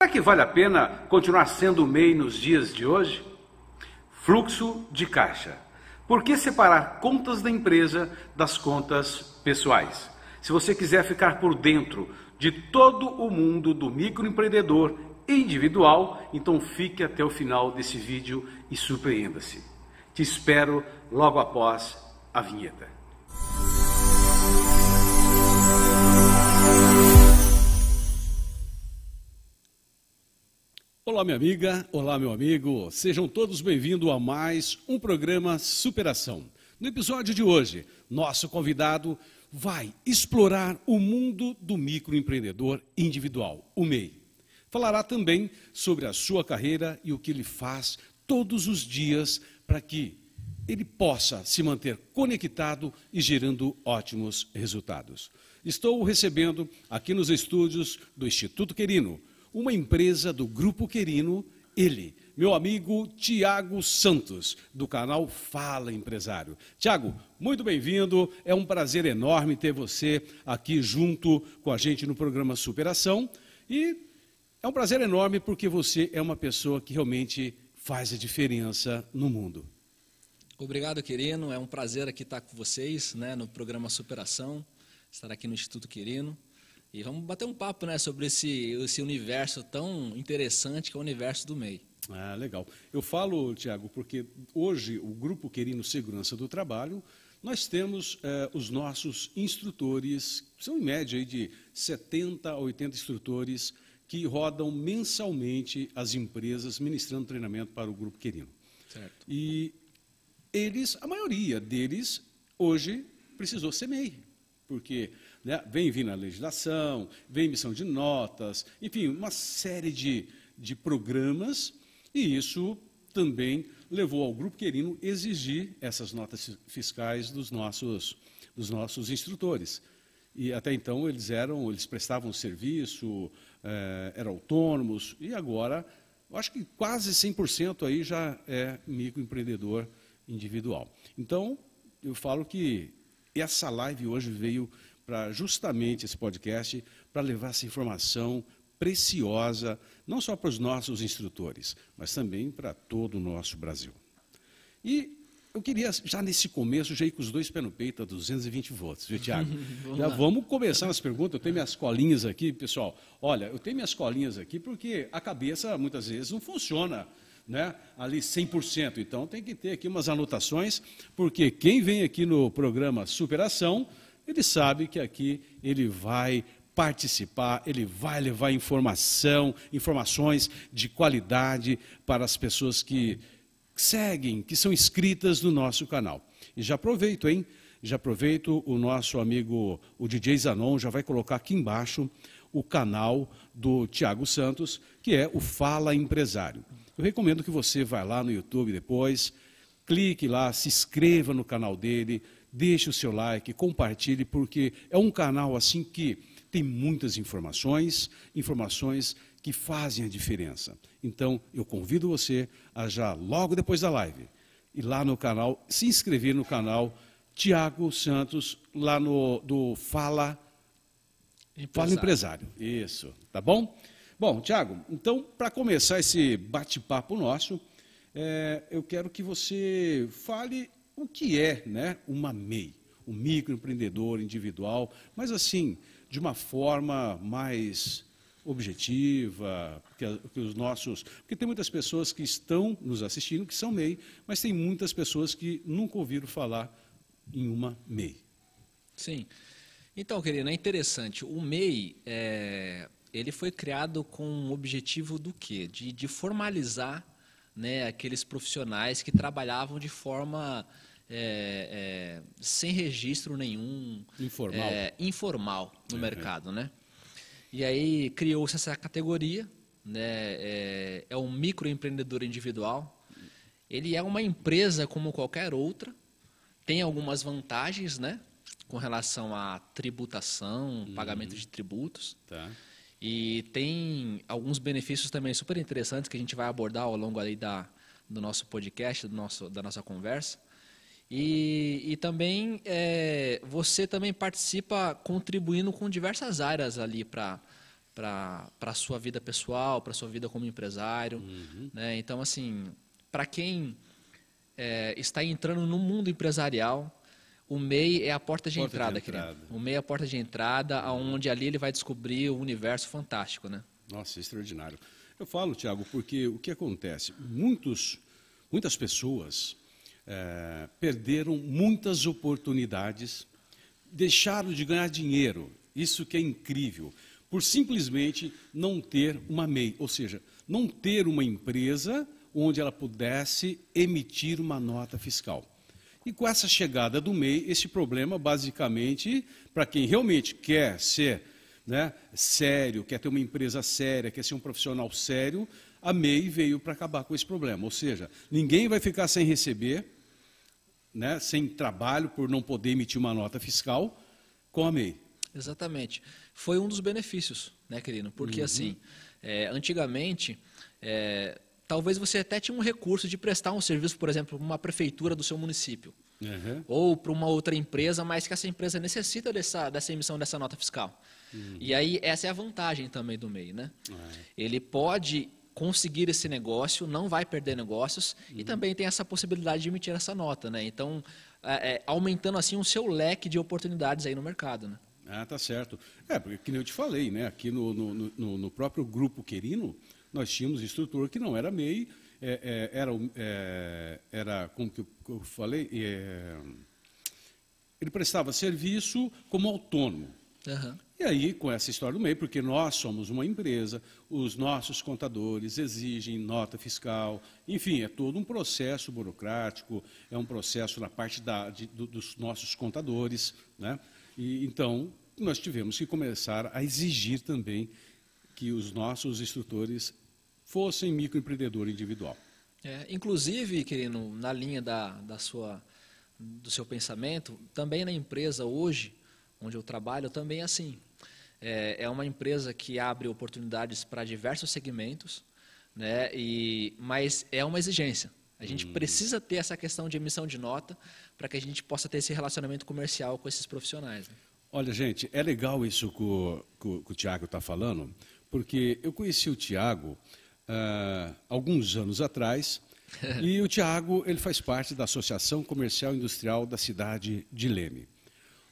Será que vale a pena continuar sendo MEI nos dias de hoje? Fluxo de caixa. Por que separar contas da empresa das contas pessoais? Se você quiser ficar por dentro de todo o mundo do microempreendedor individual, então fique até o final desse vídeo e surpreenda-se. Te espero logo após a vinheta. Olá, minha amiga, olá, meu amigo, sejam todos bem-vindos a mais um programa Superação. No episódio de hoje, nosso convidado vai explorar o mundo do microempreendedor individual, o MEI. Falará também sobre a sua carreira e o que ele faz todos os dias para que ele possa se manter conectado e gerando ótimos resultados. Estou recebendo aqui nos estúdios do Instituto Querino uma empresa do Grupo Querino, ele, meu amigo Tiago Santos, do canal Fala Empresário. Tiago, muito bem-vindo, é um prazer enorme ter você aqui junto com a gente no programa Superação e é um prazer enorme porque você é uma pessoa que realmente faz a diferença no mundo. Obrigado, Querino. É um prazer aqui estar com vocês né, no programa Superação, estar aqui no Instituto Querino. E vamos bater um papo né, sobre esse, esse universo tão interessante que é o universo do MEI. Ah, legal. Eu falo, Tiago, porque hoje o Grupo Querino Segurança do Trabalho, nós temos eh, os nossos instrutores, são em média aí de 70 a 80 instrutores que rodam mensalmente as empresas ministrando treinamento para o Grupo Querino. Certo. E eles, a maioria deles, hoje precisou ser MEI, porque né? Vem vindo a legislação, vem emissão de notas, enfim, uma série de, de programas, e isso também levou ao Grupo Querino exigir essas notas fiscais dos nossos, dos nossos instrutores. E até então eles eram, eles prestavam serviço, é, eram autônomos, e agora, acho que quase 100% aí já é microempreendedor individual. Então, eu falo que essa live hoje veio para justamente esse podcast, para levar essa informação preciosa, não só para os nossos instrutores, mas também para todo o nosso Brasil. E eu queria, já nesse começo, já ir com os dois pés no peito a 220 volts, viu, Tiago? vamos já lá. vamos começar as perguntas. Eu tenho minhas colinhas aqui, pessoal. Olha, eu tenho minhas colinhas aqui porque a cabeça, muitas vezes, não funciona né, ali 100%. Então, tem que ter aqui umas anotações, porque quem vem aqui no programa Superação ele sabe que aqui ele vai participar, ele vai levar informação, informações de qualidade para as pessoas que seguem, que são inscritas no nosso canal. E já aproveito, hein? Já aproveito o nosso amigo, o DJ Zanon, já vai colocar aqui embaixo o canal do Tiago Santos, que é o Fala Empresário. Eu recomendo que você vá lá no YouTube depois, clique lá, se inscreva no canal dele, deixe o seu like, compartilhe, porque é um canal assim que tem muitas informações, informações que fazem a diferença. Então, eu convido você a já, logo depois da live, ir lá no canal, se inscrever no canal Tiago Santos, lá no do Fala Empresário. Fala Empresário. Isso, tá bom? Bom, Tiago, então, para começar esse bate-papo nosso, é, eu quero que você fale o que é né, uma MEI, um microempreendedor individual, mas assim, de uma forma mais objetiva, que, que, os nossos. Porque tem muitas pessoas que estão nos assistindo que são MEI, mas tem muitas pessoas que nunca ouviram falar em uma MEI. Sim. Então, querido, é interessante. O MEI, é, ele foi criado com o objetivo do quê? De, de formalizar né, aqueles profissionais que trabalhavam de forma é, é, sem registro nenhum. Informal. É, informal no uhum. mercado, né? E aí criou-se essa categoria, né? É, é um microempreendedor individual. Ele é uma empresa como qualquer outra, tem algumas vantagens, né? Com relação à tributação, uhum. pagamento de tributos. Tá. E tem alguns benefícios também super interessantes que a gente vai abordar ao longo ali da, do nosso podcast, do nosso, da nossa conversa. E, e também é, você também participa contribuindo com diversas áreas ali para para a sua vida pessoal, para a sua vida como empresário. Uhum. Né? Então, assim, para quem é, está entrando no mundo empresarial, o MEI é a porta de porta entrada, de entrada. O MEI é a porta de entrada, aonde ali ele vai descobrir o universo fantástico, né? Nossa, extraordinário. Eu falo, Tiago, porque o que acontece? Muitos, muitas pessoas é, perderam muitas oportunidades, deixaram de ganhar dinheiro, isso que é incrível, por simplesmente não ter uma MEI, ou seja, não ter uma empresa onde ela pudesse emitir uma nota fiscal. E com essa chegada do MEI, esse problema, basicamente, para quem realmente quer ser né, sério, quer ter uma empresa séria, quer ser um profissional sério, a MEI veio para acabar com esse problema. Ou seja, ninguém vai ficar sem receber, né, sem trabalho por não poder emitir uma nota fiscal com a MEI. Exatamente. Foi um dos benefícios, né, querido? Porque, uhum. assim, é, antigamente, é, talvez você até tinha um recurso de prestar um serviço, por exemplo, para uma prefeitura do seu município. Uhum. Ou para uma outra empresa, mas que essa empresa necessita dessa, dessa emissão dessa nota fiscal. Uhum. E aí, essa é a vantagem também do MEI. Né? Uhum. Ele pode conseguir esse negócio, não vai perder negócios, e também tem essa possibilidade de emitir essa nota. Né? Então, é, é, aumentando assim o seu leque de oportunidades aí no mercado. Né? Ah, tá certo. É, porque, como eu te falei, né? aqui no, no, no, no próprio grupo Querino, nós tínhamos instrutor que não era MEI, é, é, era, é, era, como que eu falei, é, ele prestava serviço como autônomo. Uhum. E aí, com essa história do MEI, porque nós somos uma empresa, os nossos contadores exigem nota fiscal, enfim, é todo um processo burocrático, é um processo na parte da, de, do, dos nossos contadores. Né? E, então, nós tivemos que começar a exigir também que os nossos instrutores fossem microempreendedor individual. É, inclusive, querido, na linha da, da sua, do seu pensamento, também na empresa hoje, onde eu trabalho, também é assim. É, é uma empresa que abre oportunidades para diversos segmentos, né, e, mas é uma exigência. A gente hum. precisa ter essa questão de emissão de nota para que a gente possa ter esse relacionamento comercial com esses profissionais. Né? Olha, gente, é legal isso que o, que, o Tiago está falando, porque eu conheci o Tiago uh, alguns anos atrás, e o Tiago ele faz parte da Associação Comercial e Industrial da cidade de Leme.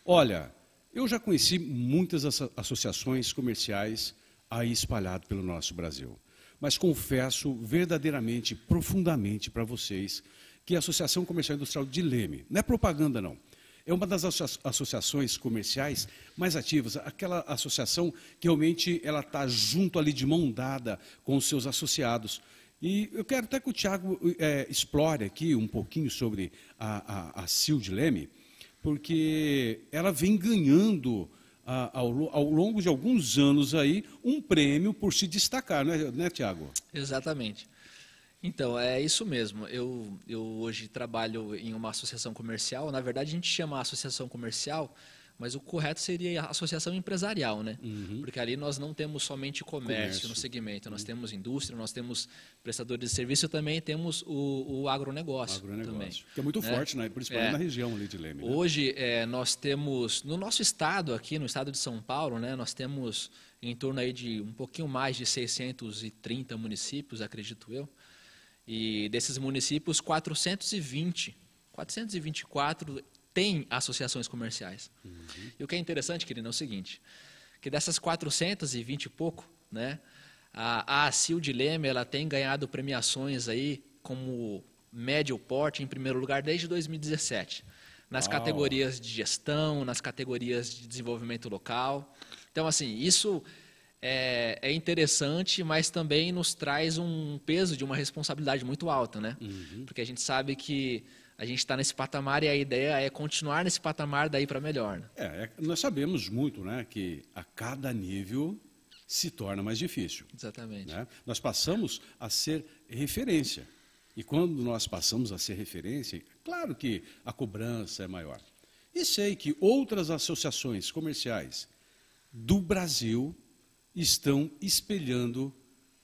Olha, eu já conheci muitas associações comerciais aí espalhadas pelo nosso Brasil, mas confesso verdadeiramente, profundamente para vocês, que a Associação Comercial Industrial de Leme, não é propaganda não, é uma das associações comerciais mais ativas, aquela associação que realmente ela está junto ali de mão dada com os seus associados. E eu quero até que o Tiago é, explore aqui um pouquinho sobre a, a, a de Leme, porque ela vem ganhando a, ao, ao, longo de alguns anos aí um prêmio por se destacar, né, né Tiago? Exatamente. Então, é isso mesmo. Eu, eu hoje trabalho em uma associação comercial. Na verdade, a gente chama associação comercial, mas o correto seria associação empresarial, né? Uhum. Porque ali nós não temos somente comércio, comércio. no segmento, nós uhum. temos indústria, nós temos prestadores de serviço também também temos o, o agronegócio. agronegócio também, que é muito né? forte, né? principalmente é, na região ali de Leme. Né? Hoje é, nós temos, no nosso estado aqui, no estado de São Paulo, né, nós temos em torno aí de um pouquinho mais de 630 municípios, acredito eu. E desses municípios, 420, 424 têm associações comerciais. Uhum. E o que é interessante, querido, é o seguinte, que dessas 420 e pouco, né, a, a CIL de Leme ela tem ganhado premiações aí como médio porte em primeiro lugar desde 2017 nas categorias de gestão, nas categorias de desenvolvimento local. Então, assim, isso é, é, interessante, mas também nos traz um peso de uma responsabilidade muito alta, né? Uhum. Porque a gente sabe que a gente está nesse patamar e a ideia é continuar nesse patamar daí para melhor. Né? É, é, nós sabemos muito, né, que a cada nível se torna mais difícil. Exatamente. Né? Nós passamos a ser referência. E quando nós passamos a ser referência, claro que a cobrança é maior. E sei que outras associações comerciais do Brasil estão espelhando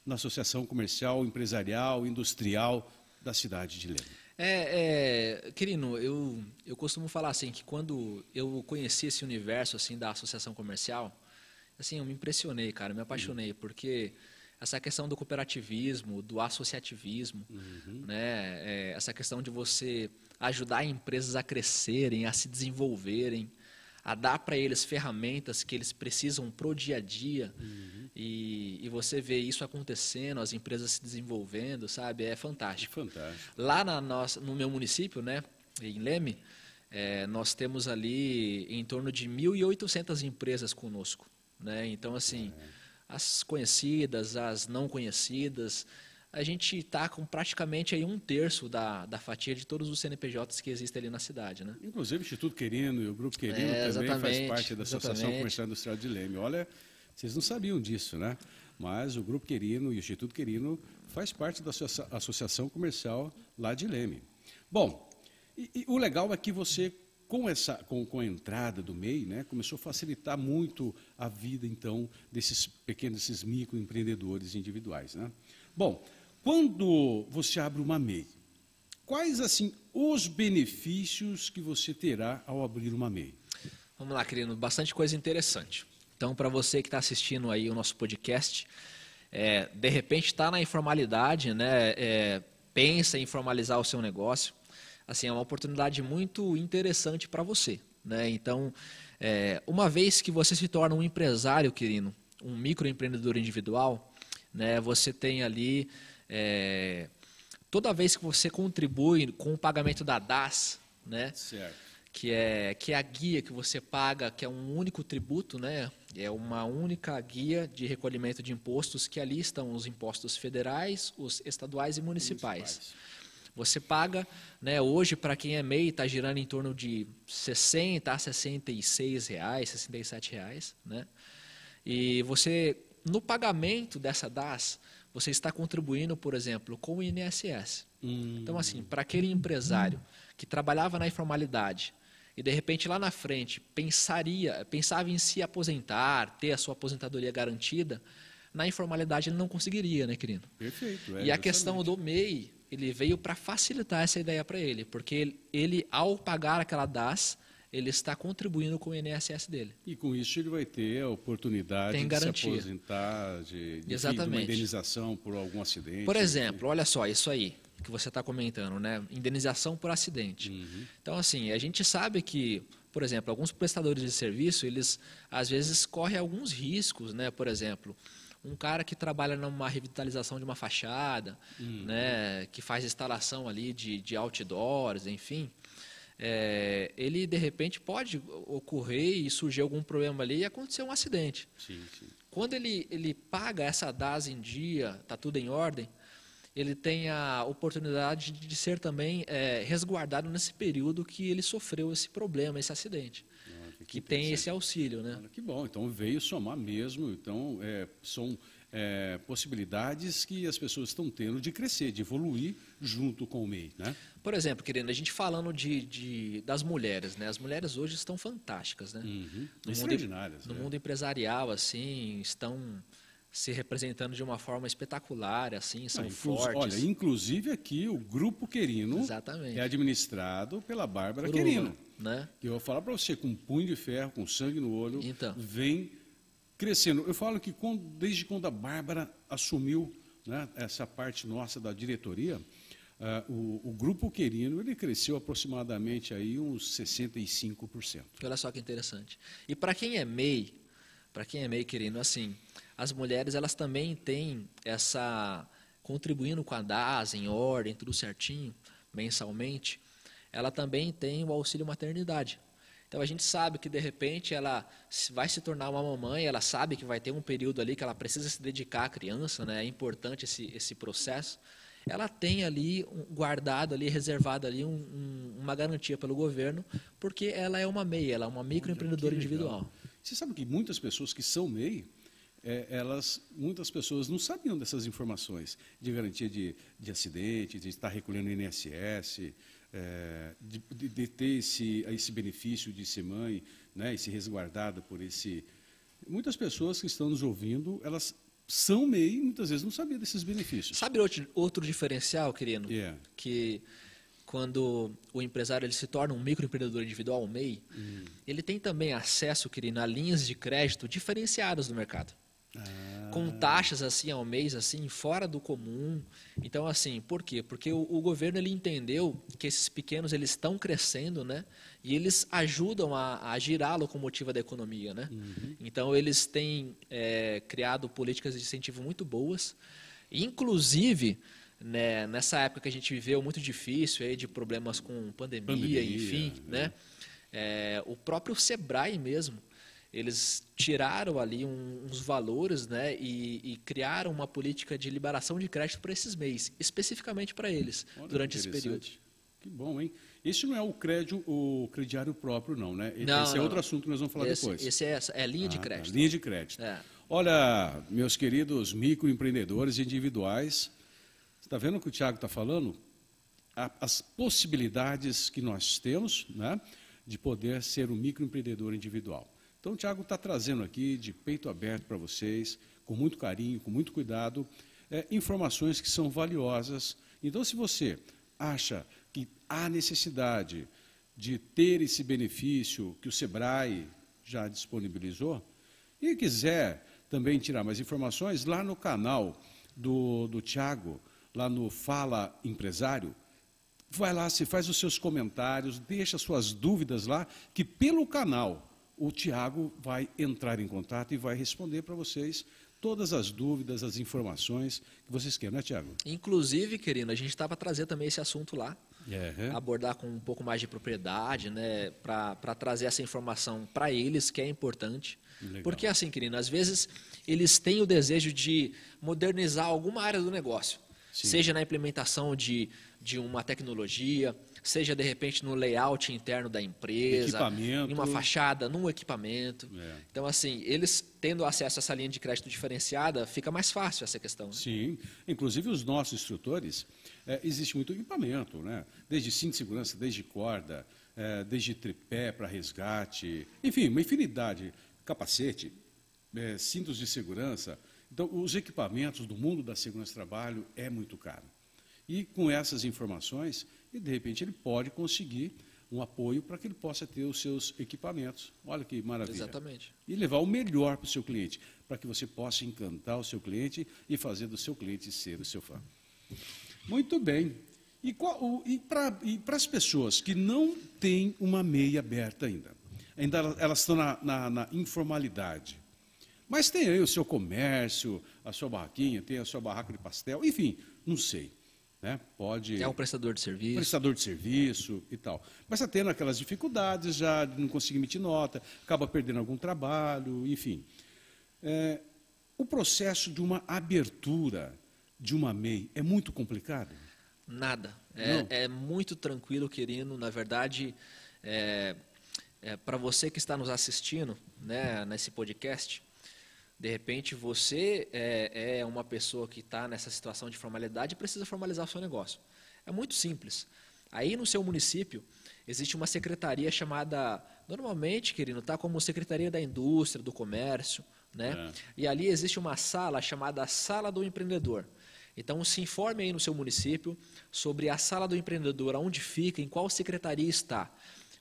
na Associação Comercial, Empresarial, Industrial da cidade de Leme. É, é, Quirino, eu, eu costumo falar assim que quando eu conheci esse universo assim da associação comercial, assim, eu me impressionei, cara, me apaixonei, uhum. porque essa questão do cooperativismo, do associativismo, uhum. né? É, essa questão de você ajudar empresas a crescerem, a se desenvolverem, a dar para eles ferramentas que eles precisam pro dia a dia uhum. e, e, você vê isso acontecendo, as empresas se desenvolvendo, sabe? É fantástico. Fantástico. Lá na nossa, no meu município, né, em Leme, é, nós temos ali em torno de 1.800 empresas conosco. Né? Então, assim, é. as conhecidas, as não conhecidas, a gente está com praticamente aí um terço da, da fatia de todos os CNPJs que existem ali na cidade. Né? Inclusive o Instituto Querino e o Grupo Querino é, também faz parte da Associação exatamente. Comercial Industrial de Leme. Olha, vocês não sabiam disso, né? Mas o Grupo Querino e o Instituto Querino faz parte da Associação Comercial lá de Leme. Bom, e, e, o legal é que você, com, essa, com, com a entrada do MEI, né, começou a facilitar muito a vida, então, desses pequenos, desses microempreendedores individuais. Né? Bom, quando você abre uma MEI, quais, assim, os benefícios que você terá ao abrir uma MEI? Vamos lá, querido, bastante coisa interessante. Então, para você que está assistindo aí o nosso podcast, é, de repente está na informalidade, né, é, pensa em formalizar o seu negócio, assim, é uma oportunidade muito interessante para você. Né? Então, é, uma vez que você se torna um empresário, querido, um microempreendedor individual, né, você tem ali, é, toda vez que você contribui com o pagamento da DAS, né, certo. Que, é, que é a guia que você paga, que é um único tributo, né, é uma única guia de recolhimento de impostos, que ali estão os impostos federais, os estaduais e municipais. municipais. Você paga, né, hoje para quem é MEI está girando em torno de 60 a 66 reais, 67 reais, né? E você no pagamento dessa DAS, você está contribuindo, por exemplo, com o INSS. Hum. Então assim, para aquele empresário que trabalhava na informalidade e de repente lá na frente pensaria, pensava em se aposentar, ter a sua aposentadoria garantida, na informalidade ele não conseguiria, né, querido? Perfeito. É, e a questão do MEI ele veio para facilitar essa ideia para ele, porque ele, ele, ao pagar aquela DAS, ele está contribuindo com o INSS dele. E com isso ele vai ter a oportunidade Tem de se aposentar, de, de, Exatamente. de uma indenização por algum acidente. Por exemplo, olha só, isso aí que você está comentando, né? Indenização por acidente. Uhum. Então, assim, a gente sabe que, por exemplo, alguns prestadores de serviço, eles às vezes correm alguns riscos, né? Por exemplo, um cara que trabalha numa revitalização de uma fachada, uhum. né, que faz instalação ali de, de outdoors, enfim, é, ele de repente pode ocorrer e surgir algum problema ali e acontecer um acidente. Sim, sim. Quando ele, ele paga essa DAS em dia, está tudo em ordem, ele tem a oportunidade de ser também é, resguardado nesse período que ele sofreu esse problema, esse acidente que, tem esse auxílio, né? que bom, então veio somar mesmo, então é, são é, possibilidades que as pessoas estão tendo de crescer, de evoluir junto com o MEI, né? Por exemplo, querendo, a gente falando de, de, das mulheres, né? As mulheres hoje estão fantásticas, né? Uhum. No, mundo, no mundo empresarial, assim, estão se representando de uma forma espetacular, assim, são ah, fortes. Olha, inclusive aqui o Grupo Querino Exatamente. é administrado pela Bárbara Por Querino. Uma, né? Que eu vou falar para você, com um punho de ferro, com sangue no olho, então. vem crescendo. Eu falo que quando, desde quando a Bárbara assumiu né, essa parte nossa da diretoria, uh, o, o, Grupo Querino ele cresceu aproximadamente aí uns 65%. Olha só que interessante. E para quem é MEI, para quem é MEI querendo, assim, as mulheres elas também têm essa contribuindo com a DAS em ordem, tudo certinho, mensalmente, ela também tem o auxílio maternidade. Então a gente sabe que de repente ela vai se tornar uma mamãe, ela sabe que vai ter um período ali que ela precisa se dedicar à criança, né? É importante esse esse processo. Ela tem ali guardado ali, reservado ali um, um, uma garantia pelo governo, porque ela é uma MEI, ela é uma microempreendedora individual. Você sabe que muitas pessoas que são MEI, é, elas, muitas pessoas não sabiam dessas informações de garantia de, de acidente, de estar recolhendo INSS, é, de, de, ter esse, esse benefício de ser mãe, né, e ser resguardada por esse. Muitas pessoas que estão nos ouvindo, elas são MEI e muitas vezes não sabiam desses benefícios. Sabe outro, outro diferencial, querido? Yeah. Que quando o empresário ele se torna um microempreendedor individual, um MEI, hum. ele tem também acesso, querido, a linhas de crédito diferenciadas do mercado. Ah. Com taxas assim ao mês, assim, fora do comum. Então, assim, por quê? Porque o, o, governo ele entendeu que esses pequenos eles estão crescendo, né? E eles ajudam a, a girar a locomotiva da economia, né? Uhum. Então, eles têm é, criado políticas de incentivo muito boas. Inclusive, né, nessa época que a gente viveu muito difícil, aí, de problemas com pandemia, pandemia enfim, é. né? É, o próprio Sebrae mesmo, eles tiraram ali uns valores né, e, e, criaram uma política de liberação de crédito para esses meses, especificamente para eles, Olha, durante esse período. Que bom, hein? Esse não é o crédito, o crediário próprio, não, né? Não, esse é não, é outro assunto que nós vamos falar esse, depois. Esse é, é linha ah, de crédito. Linha de crédito. É. Olha, meus queridos microempreendedores individuais, você está vendo o que o Tiago está falando? As possibilidades que nós temos né, de poder ser um microempreendedor individual. Então, o Tiago está trazendo aqui, de peito aberto para vocês, com muito carinho, com muito cuidado, é, informações que são valiosas. Então, se você acha que há necessidade de ter esse benefício que o SEBRAE já disponibilizou, e quiser também tirar mais informações, lá no canal do, do Tiago, lá no Fala Empresário, vai lá, se faz os seus comentários, deixa suas dúvidas lá, que pelo canal o Tiago vai entrar em contato e vai responder para vocês todas as dúvidas, as informações que vocês querem, né, Tiago? Inclusive, querido, a gente estava trazendo também esse assunto lá, uhum. abordar com um pouco mais de propriedade, né, para trazer essa informação para eles, que é importante. Legal. Porque assim, querido, às vezes eles têm o desejo de modernizar alguma área do negócio, Sim. seja na implementação de, de uma tecnologia, seja de repente no layout interno da empresa, em uma fachada, num equipamento. É. Então, assim, eles tendo acesso a essa linha de crédito diferenciada, fica mais fácil essa questão. Né? Sim, inclusive os nossos instrutores, é, existe muito equipamento, né? desde cinto de segurança, desde corda, é, desde tripé para resgate, enfim, uma infinidade, capacete, é, cintos de segurança. Então, os equipamentos do mundo da segurança do trabalho é muito caro. E com essas informações, e de repente ele pode conseguir um apoio para que ele possa ter os seus equipamentos. Olha que maravilha. Exatamente. E levar o melhor para o seu cliente, para que você possa encantar o seu cliente e fazer do seu cliente ser o seu fã. Muito bem. E, e para as pessoas que não têm uma meia aberta ainda, ainda elas estão na, na, na informalidade, mas tem aí o seu comércio, a sua barraquinha, tem a sua barraca de pastel, enfim, não sei. Né? Pode. É um prestador de serviço. Prestador de serviço e tal. Mas está tendo aquelas dificuldades já de não conseguir emitir nota, acaba perdendo algum trabalho, enfim. É, o processo de uma abertura de uma MEI é muito complicado? Nada. É, é muito tranquilo, querido. Na verdade, é, é para você que está nos assistindo né, nesse podcast, de repente você é, é uma pessoa que está nessa situação de formalidade e precisa formalizar o seu negócio. É muito simples. Aí no seu município existe uma secretaria chamada, normalmente, querido, está como Secretaria da Indústria, do Comércio, né? É. E ali existe uma sala chamada Sala do Empreendedor. Então se informe aí no seu município sobre a Sala do Empreendedor, onde fica, em qual secretaria está.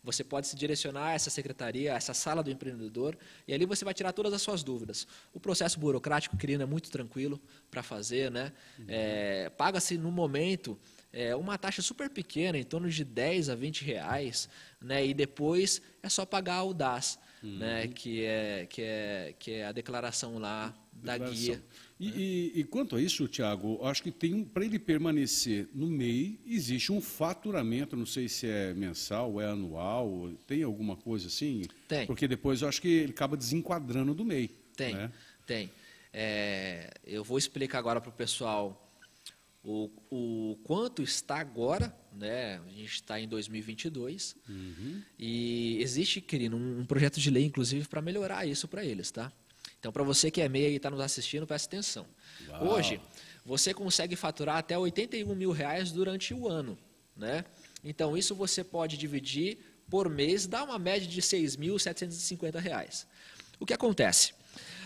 Você pode se direcionar a essa secretaria, a essa sala do empreendedor, e ali você vai tirar todas as suas dúvidas. O processo burocrático, querido, é muito tranquilo para fazer, né? Uhum. É, Paga-se no momento é, uma taxa super pequena, em torno de 10 a 20 reais, né? E depois é só pagar o DAS, uhum. né? Que é, que, é, que é a declaração lá da guia. E, e, e, quanto a isso, Tiago, acho que tem para ele permanecer no MEI, existe um faturamento, não sei se é mensal, é anual, tem alguma coisa assim? Tem. Porque depois eu acho que ele acaba desenquadrando do MEI. Tem, né? tem. É, eu vou explicar agora para o pessoal o, o quanto está agora, né? A gente está em 2022 uhum. e existe, querido, um, um projeto de lei, inclusive, para melhorar isso para eles, tá? Então, para você que é meia e está nos assistindo, preste atenção. Uau. Hoje, você consegue faturar até 81 mil reais durante o ano. Né? Então, isso você pode dividir por mês, dá uma média de 6.750 reais. O que acontece?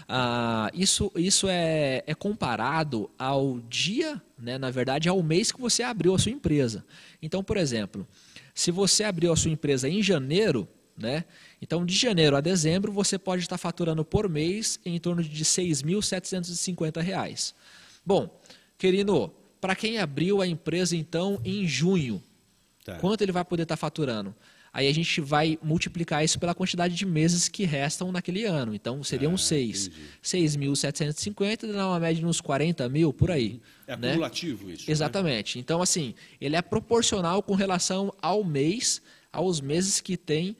ah, isso, isso é, é comparado ao dia, né, na verdade, ao mês que você abriu a sua empresa. Então, por exemplo, se você abriu a sua empresa em janeiro, né, então de janeiro a dezembro você pode estar faturando por mês em torno de R$ 6.750. Bom, querido, para quem abriu a empresa então em junho, tá. quanto ele vai poder estar faturando? Aí a gente vai multiplicar isso pela quantidade de meses que restam naquele ano. Então seriam ah, 6. 6.750 dá uma média de uns 40 mil por aí. É né? acumulativo isso. Né? Exatamente. Né? Então, assim, ele é proporcional com relação ao mês, aos meses que tem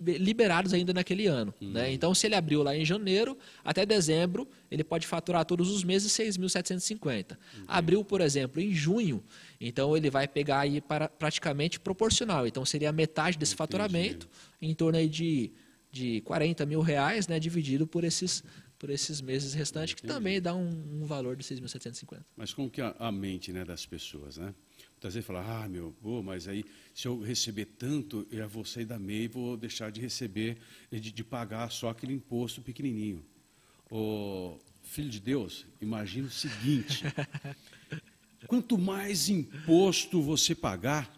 liberados ainda naquele ano. Uhum. Né? Então, se ele abriu lá em janeiro, até dezembro, ele pode faturar todos os meses 6.750. Uhum. Abriu, por exemplo, em junho, então ele vai pegar aí para praticamente proporcional. Então, seria metade desse Entendi. faturamento, em torno aí de, de 40 mil reais, né, dividido por esses, por esses meses restantes, Entendi. que também dá um, um valor de 6.750. Mas como que a, a mente né, das pessoas, né? Muitas vezes fala, ah, meu, pô, mas aí se eu receber tanto, eu vou sair da MEI e vou deixar de receber, de, de pagar só aquele imposto pequenininho. O filho de Deus, imagina o seguinte: quanto mais imposto você pagar,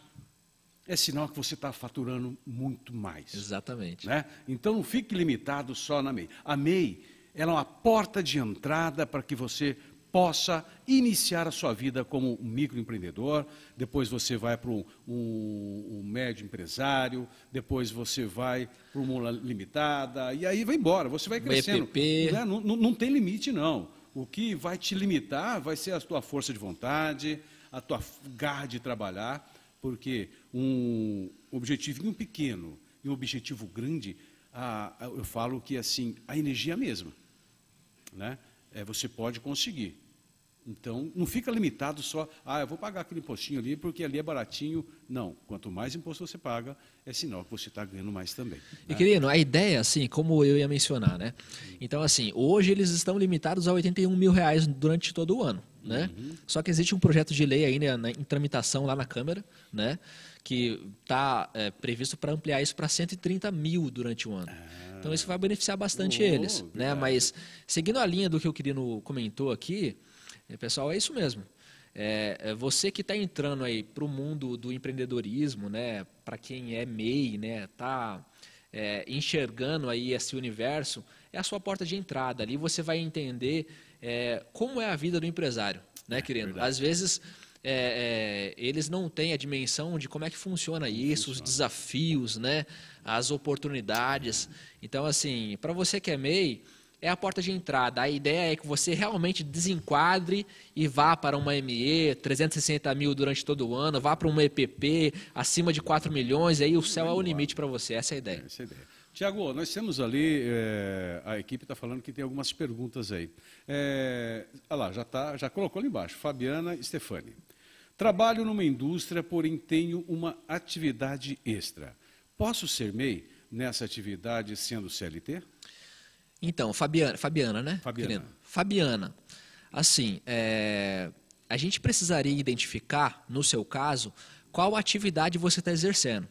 é sinal que você está faturando muito mais. Exatamente. Né? Então não fique limitado só na MEI. A MEI ela é uma porta de entrada para que você possa iniciar a sua vida como um microempreendedor, depois você vai para um, um, um, médio empresário, depois você vai para uma limitada, e aí vai embora, você vai crescendo. Né? Não, não, não, tem limite, não. O que vai te limitar vai ser a tua força de vontade, a tua garra de trabalhar, porque um objetivo pequeno e um objetivo grande, eu falo que assim, a energia é a mesma. Né? É, você pode conseguir. Então, não fica limitado só, ah, eu vou pagar aquele impostinho ali porque ali é baratinho. Não, quanto mais imposto você paga, é sinal que você está ganhando mais também. E, né? querido, a ideia, assim, como eu ia mencionar, né? Então, assim, hoje eles estão limitados a 81 mil reais durante todo o ano, né? Uhum. Só que existe um projeto de lei ainda né, em tramitação lá na Câmara, né? Que está é, previsto para ampliar isso para 130 mil durante o ano. Ah. Então isso vai beneficiar bastante oh, eles. Né? Mas seguindo a linha do que o Quirino comentou aqui, eh, pessoal, é isso mesmo. É, é você que está entrando aí para o mundo do empreendedorismo, né? Para quem é MEI, né? Tá é, enxergando aí esse universo, é a sua porta de entrada. Ali você vai entender é, como é a vida do empresário, né, é, querido? Às vezes é, é, eles não têm a dimensão de como é que funciona isso, funciona. os desafios, né? as oportunidades. Então, assim, para você que é MEI, é a porta de entrada. A ideia é que você realmente desenquadre e vá para uma ME, 360 mil durante todo o ano, vá para uma EPP acima de 4 milhões, aí o céu é o limite para você. Essa é a ideia. Essa é a ideia. Tiago, nós temos ali, é, a equipe está falando que tem algumas perguntas aí. É, olha lá, já, tá, já colocou ali embaixo, Fabiana Stefani. Trabalho numa indústria, porém tenho uma atividade extra. Posso ser MEI nessa atividade sendo CLT? Então, Fabiana, Fabiana né? Fabiana. Fabiana, assim, é, a gente precisaria identificar, no seu caso, qual atividade você está exercendo.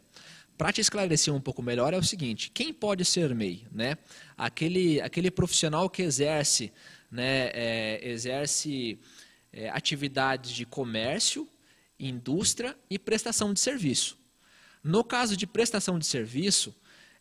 Para te esclarecer um pouco melhor, é o seguinte: quem pode ser MEI? Né? Aquele, aquele profissional que exerce, né, é, exerce é, atividades de comércio, indústria e prestação de serviço. No caso de prestação de serviço,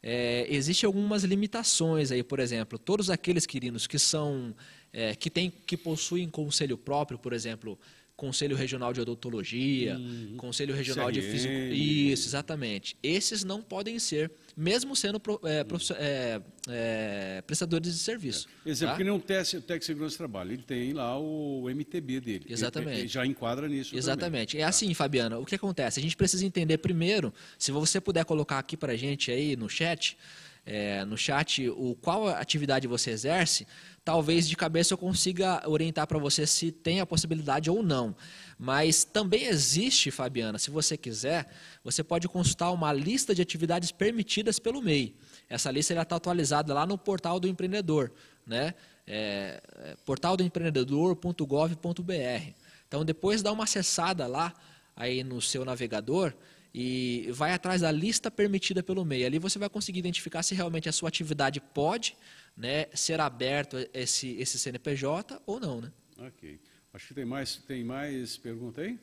é, existem algumas limitações aí, por exemplo, todos aqueles querinos que são é, que, tem, que possuem conselho próprio, por exemplo, Conselho Regional de Odontologia, uhum. Conselho Regional CRM. de Físico. Isso, exatamente. Esses não podem ser, mesmo sendo é, é, é, prestadores de serviço. É. Exemplo, tá? que nem um teste, o técnico de segurança do trabalho. Ele tem lá o MTB dele. Exatamente. Ele, já enquadra nisso. Exatamente. Também. É tá. assim, Fabiana. O que acontece? A gente precisa entender primeiro, se você puder colocar aqui para a gente aí no chat, é, no chat o qual atividade você exerce, talvez de cabeça eu consiga orientar para você se tem a possibilidade ou não. Mas também existe, Fabiana, se você quiser, você pode consultar uma lista de atividades permitidas pelo MEI. Essa lista está atualizada lá no portal do empreendedor, né? É, é, portaldoempreendedor.gov.br. Então depois dá uma acessada lá aí no seu navegador e vai atrás da lista permitida pelo MEI. Ali você vai conseguir identificar se realmente a sua atividade pode né, ser aberto esse, esse CNPJ ou não. Né? Ok. Acho que tem mais, tem mais pergunta aí?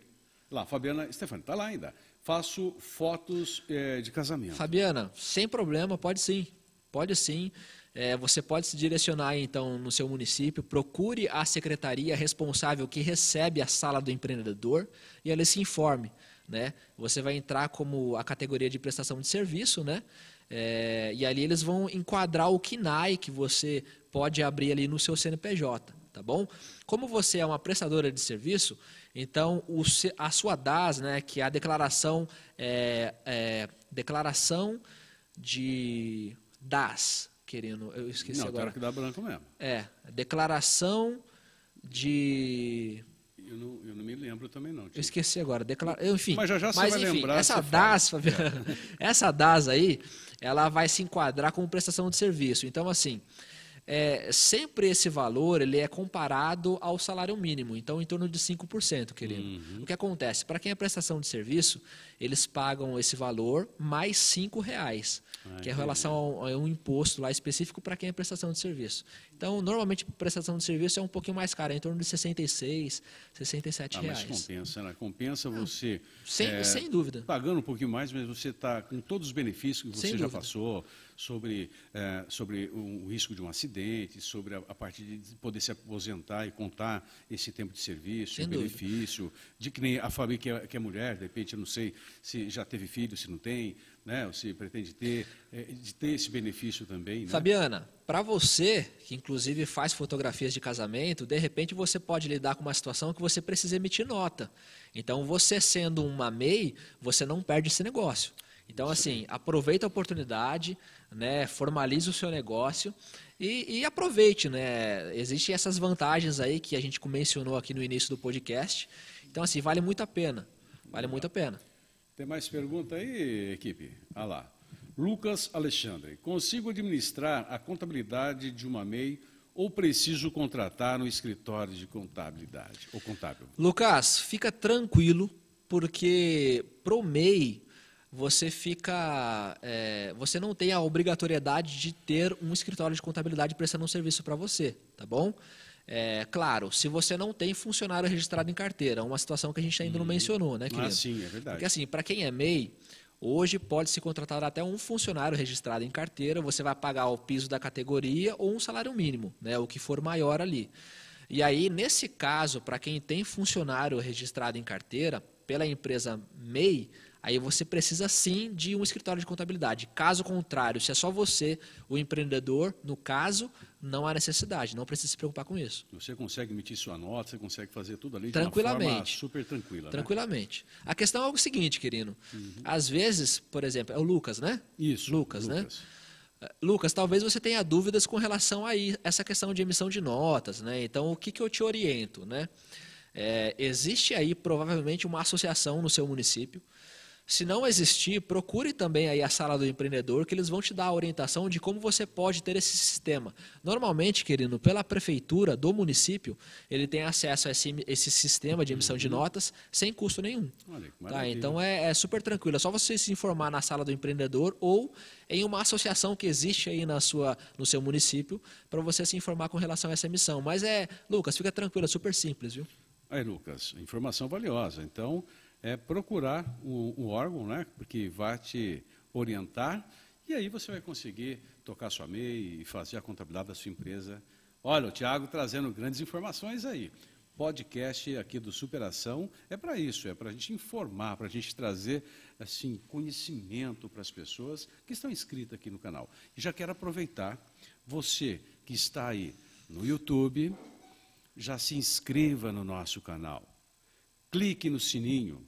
Lá, Fabiana Stefani, está lá ainda. Faço fotos é, de casamento. Fabiana, sem problema, pode sim. Pode sim. É, você pode se direcionar então no seu município, procure a secretaria responsável que recebe a sala do empreendedor e ele se informe. Né? Você vai entrar como a categoria de prestação de serviço, né? É, e ali eles vão enquadrar o KNAI que você pode abrir ali no seu CNPJ, tá bom? Como você é uma prestadora de serviço, então o, a sua DAS, né, que é a declaração, é, é, declaração de DAS, querendo, eu esqueci não, agora. Não, que dá branco mesmo. É, declaração de eu não, eu não, me lembro também não. Tio. Eu esqueci agora. Declara... Enfim, mas já já você vai enfim, lembrar. Essa DAS, Fabiana, é. essa DAS aí, ela vai se enquadrar como prestação de serviço. Então, assim, é, sempre esse valor ele é comparado ao salário mínimo, então em torno de 5%, querido. Uhum. O que acontece? Para quem é prestação de serviço, eles pagam esse valor mais R$ reais, ah, que é em relação a um imposto lá específico para quem é prestação de serviço. Então, normalmente, prestação de serviço é um pouquinho mais cara, é em torno de 66, 67 ah, reais. Mas compensa, né? Compensa você. Sem, é, sem dúvida. Pagando um pouquinho mais, mas você está com todos os benefícios que você já passou, sobre, é, sobre o risco de um acidente, sobre a, a, parte de poder se aposentar e contar esse tempo de serviço, sem o benefício, de que nem a família que é, que é mulher, de repente, eu não sei se já teve filho, se não tem, né? Ou se pretende ter, é, de ter esse benefício também. Né? Fabiana, para você, que inclusive faz fotografias de casamento, de repente você pode lidar com uma situação que você precisa emitir nota. Então, você sendo uma MEI, você não perde esse negócio. Então, assim, aproveita a oportunidade, né, formalize o seu negócio e, e, aproveite. Né? Existem essas vantagens aí que a gente mencionou aqui no início do podcast. Então, assim, vale muito a pena. Vale muito a pena. Tem mais pergunta aí, equipe? Ah lá. Lucas Alexandre, consigo administrar a contabilidade de uma MEI ou preciso contratar um escritório de contabilidade ou contábil? Lucas, fica tranquilo, porque pro MEI você fica, é, você não tem a obrigatoriedade de ter um escritório de contabilidade prestando um serviço para você, tá bom? É, claro, se você não tem funcionário registrado em carteira, uma situação que a gente ainda não hum. mencionou, né, querido? Ah, sim, é verdade. Porque assim, para quem é MEI, hoje pode se contratar até um funcionário registrado em carteira, você vai pagar o piso da categoria ou um salário mínimo, né, o que for maior ali. E aí, nesse caso, para quem tem funcionário registrado em carteira, pela empresa MEI, aí você precisa sim de um escritório de contabilidade. Caso contrário, se é só você, o empreendedor, no caso, não há necessidade, não precisa se preocupar com isso. Você consegue emitir sua nota, você consegue fazer tudo ali Tranquilamente. de uma forma super tranquila. Né? Tranquilamente. Né? A questão é o seguinte, querido. Uhum. Às vezes, por exemplo, é o Lucas, né? Isso. Lucas, né? Lucas. né? Lucas, talvez você tenha dúvidas com relação a essa questão de emissão de notas, né? Então, o que, que eu te oriento, né? É, existe aí provavelmente uma associação no seu município se não existir, procure também aí a sala do empreendedor, que eles vão te dar a orientação de como você pode ter esse sistema. Normalmente, querido, pela prefeitura do município, ele tem acesso a esse, esse sistema de emissão de uhum. notas sem custo nenhum. Olha, tá? Então é, é, super tranquilo. É só você se informar na sala do empreendedor ou em uma associação que existe aí na sua, no seu município para você se informar com relação a essa emissão. Mas é, Lucas, fica tranquilo, é super simples, viu? Aí, Lucas, informação valiosa. Então, é procurar um, um órgão né, que vai te orientar e aí você vai conseguir tocar sua MEI e fazer a contabilidade da sua empresa. Olha, o Tiago trazendo grandes informações aí. Podcast aqui do Superação é para isso, é para a gente informar, para a gente trazer assim conhecimento para as pessoas que estão inscritas aqui no canal. E já quero aproveitar, você que está aí no YouTube, já se inscreva no nosso canal. Clique no sininho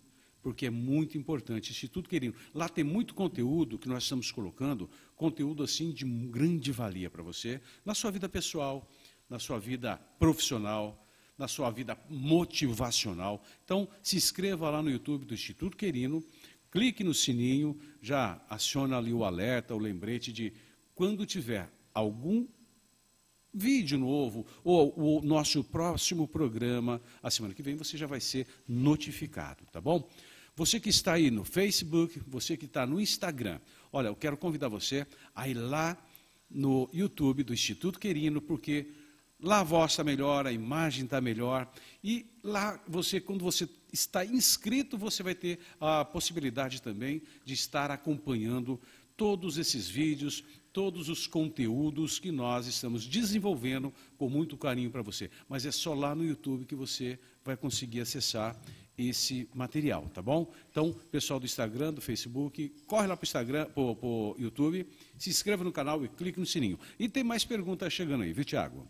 porque é muito importante. Instituto Querino, lá tem muito conteúdo que nós estamos colocando, conteúdo assim de grande valia para você, na sua vida pessoal, na sua vida profissional, na sua vida motivacional. Então, se inscreva lá no YouTube do Instituto Querino, clique no sininho, já aciona ali o alerta, o lembrete de quando tiver algum vídeo novo ou o nosso próximo programa, a semana que vem você já vai ser notificado, tá bom? Você que está aí no Facebook, você que está no Instagram, olha, eu quero convidar você a ir lá no YouTube do Instituto Querino, porque lá a voz está melhor, a imagem está melhor. E lá, você, quando você está inscrito, você vai ter a possibilidade também de estar acompanhando todos esses vídeos, todos os conteúdos que nós estamos desenvolvendo com muito carinho para você. Mas é só lá no YouTube que você vai conseguir acessar esse material, tá bom? Então, pessoal do Instagram, do Facebook, corre lá para o Instagram, para o YouTube, se inscreva no canal e clique no sininho. E tem mais perguntas chegando aí, viu, Tiago?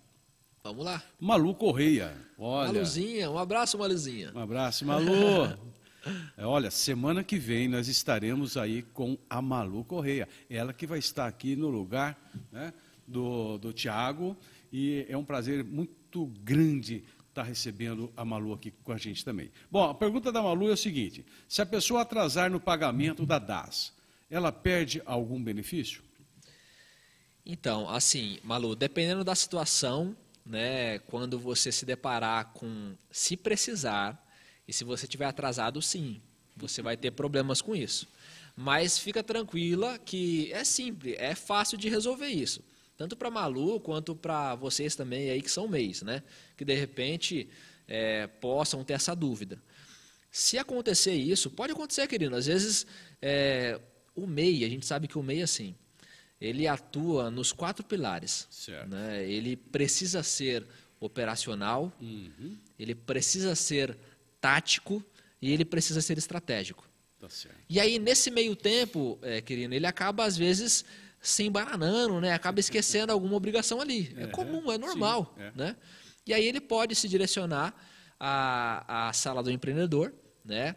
Vamos lá. Malu Correia. Olha. Maluzinha, um abraço, Maluzinha. Um abraço, Malu. É, olha, semana que vem nós estaremos aí com a Malu Correia. Ela que vai estar aqui no lugar né, do, do Tiago. E é um prazer muito grande estar recebendo a Malu aqui com a gente também. Bom, a pergunta da Malu é o seguinte: se a pessoa atrasar no pagamento da DAS, ela perde algum benefício? Então, assim, Malu, dependendo da situação, né, quando você se deparar com se precisar e se você tiver atrasado, sim, você vai ter problemas com isso. Mas fica tranquila que é simples, é fácil de resolver isso. Tanto para Malu quanto para vocês também aí que são MEIs, né? Que de repente é, possam ter essa dúvida. Se acontecer isso, pode acontecer, querido. Às vezes é, o MEI, a gente sabe que o MEI é assim, ele atua nos quatro pilares. Né? Ele precisa ser operacional, uhum. ele precisa ser tático e ele precisa ser estratégico. Tá e aí, nesse meio tempo, é, querido, ele acaba, às vezes, se embananando, né? acaba esquecendo alguma obrigação ali. É, é comum, é normal. Sim, é. Né? E aí ele pode se direcionar à, à sala do empreendedor. Né?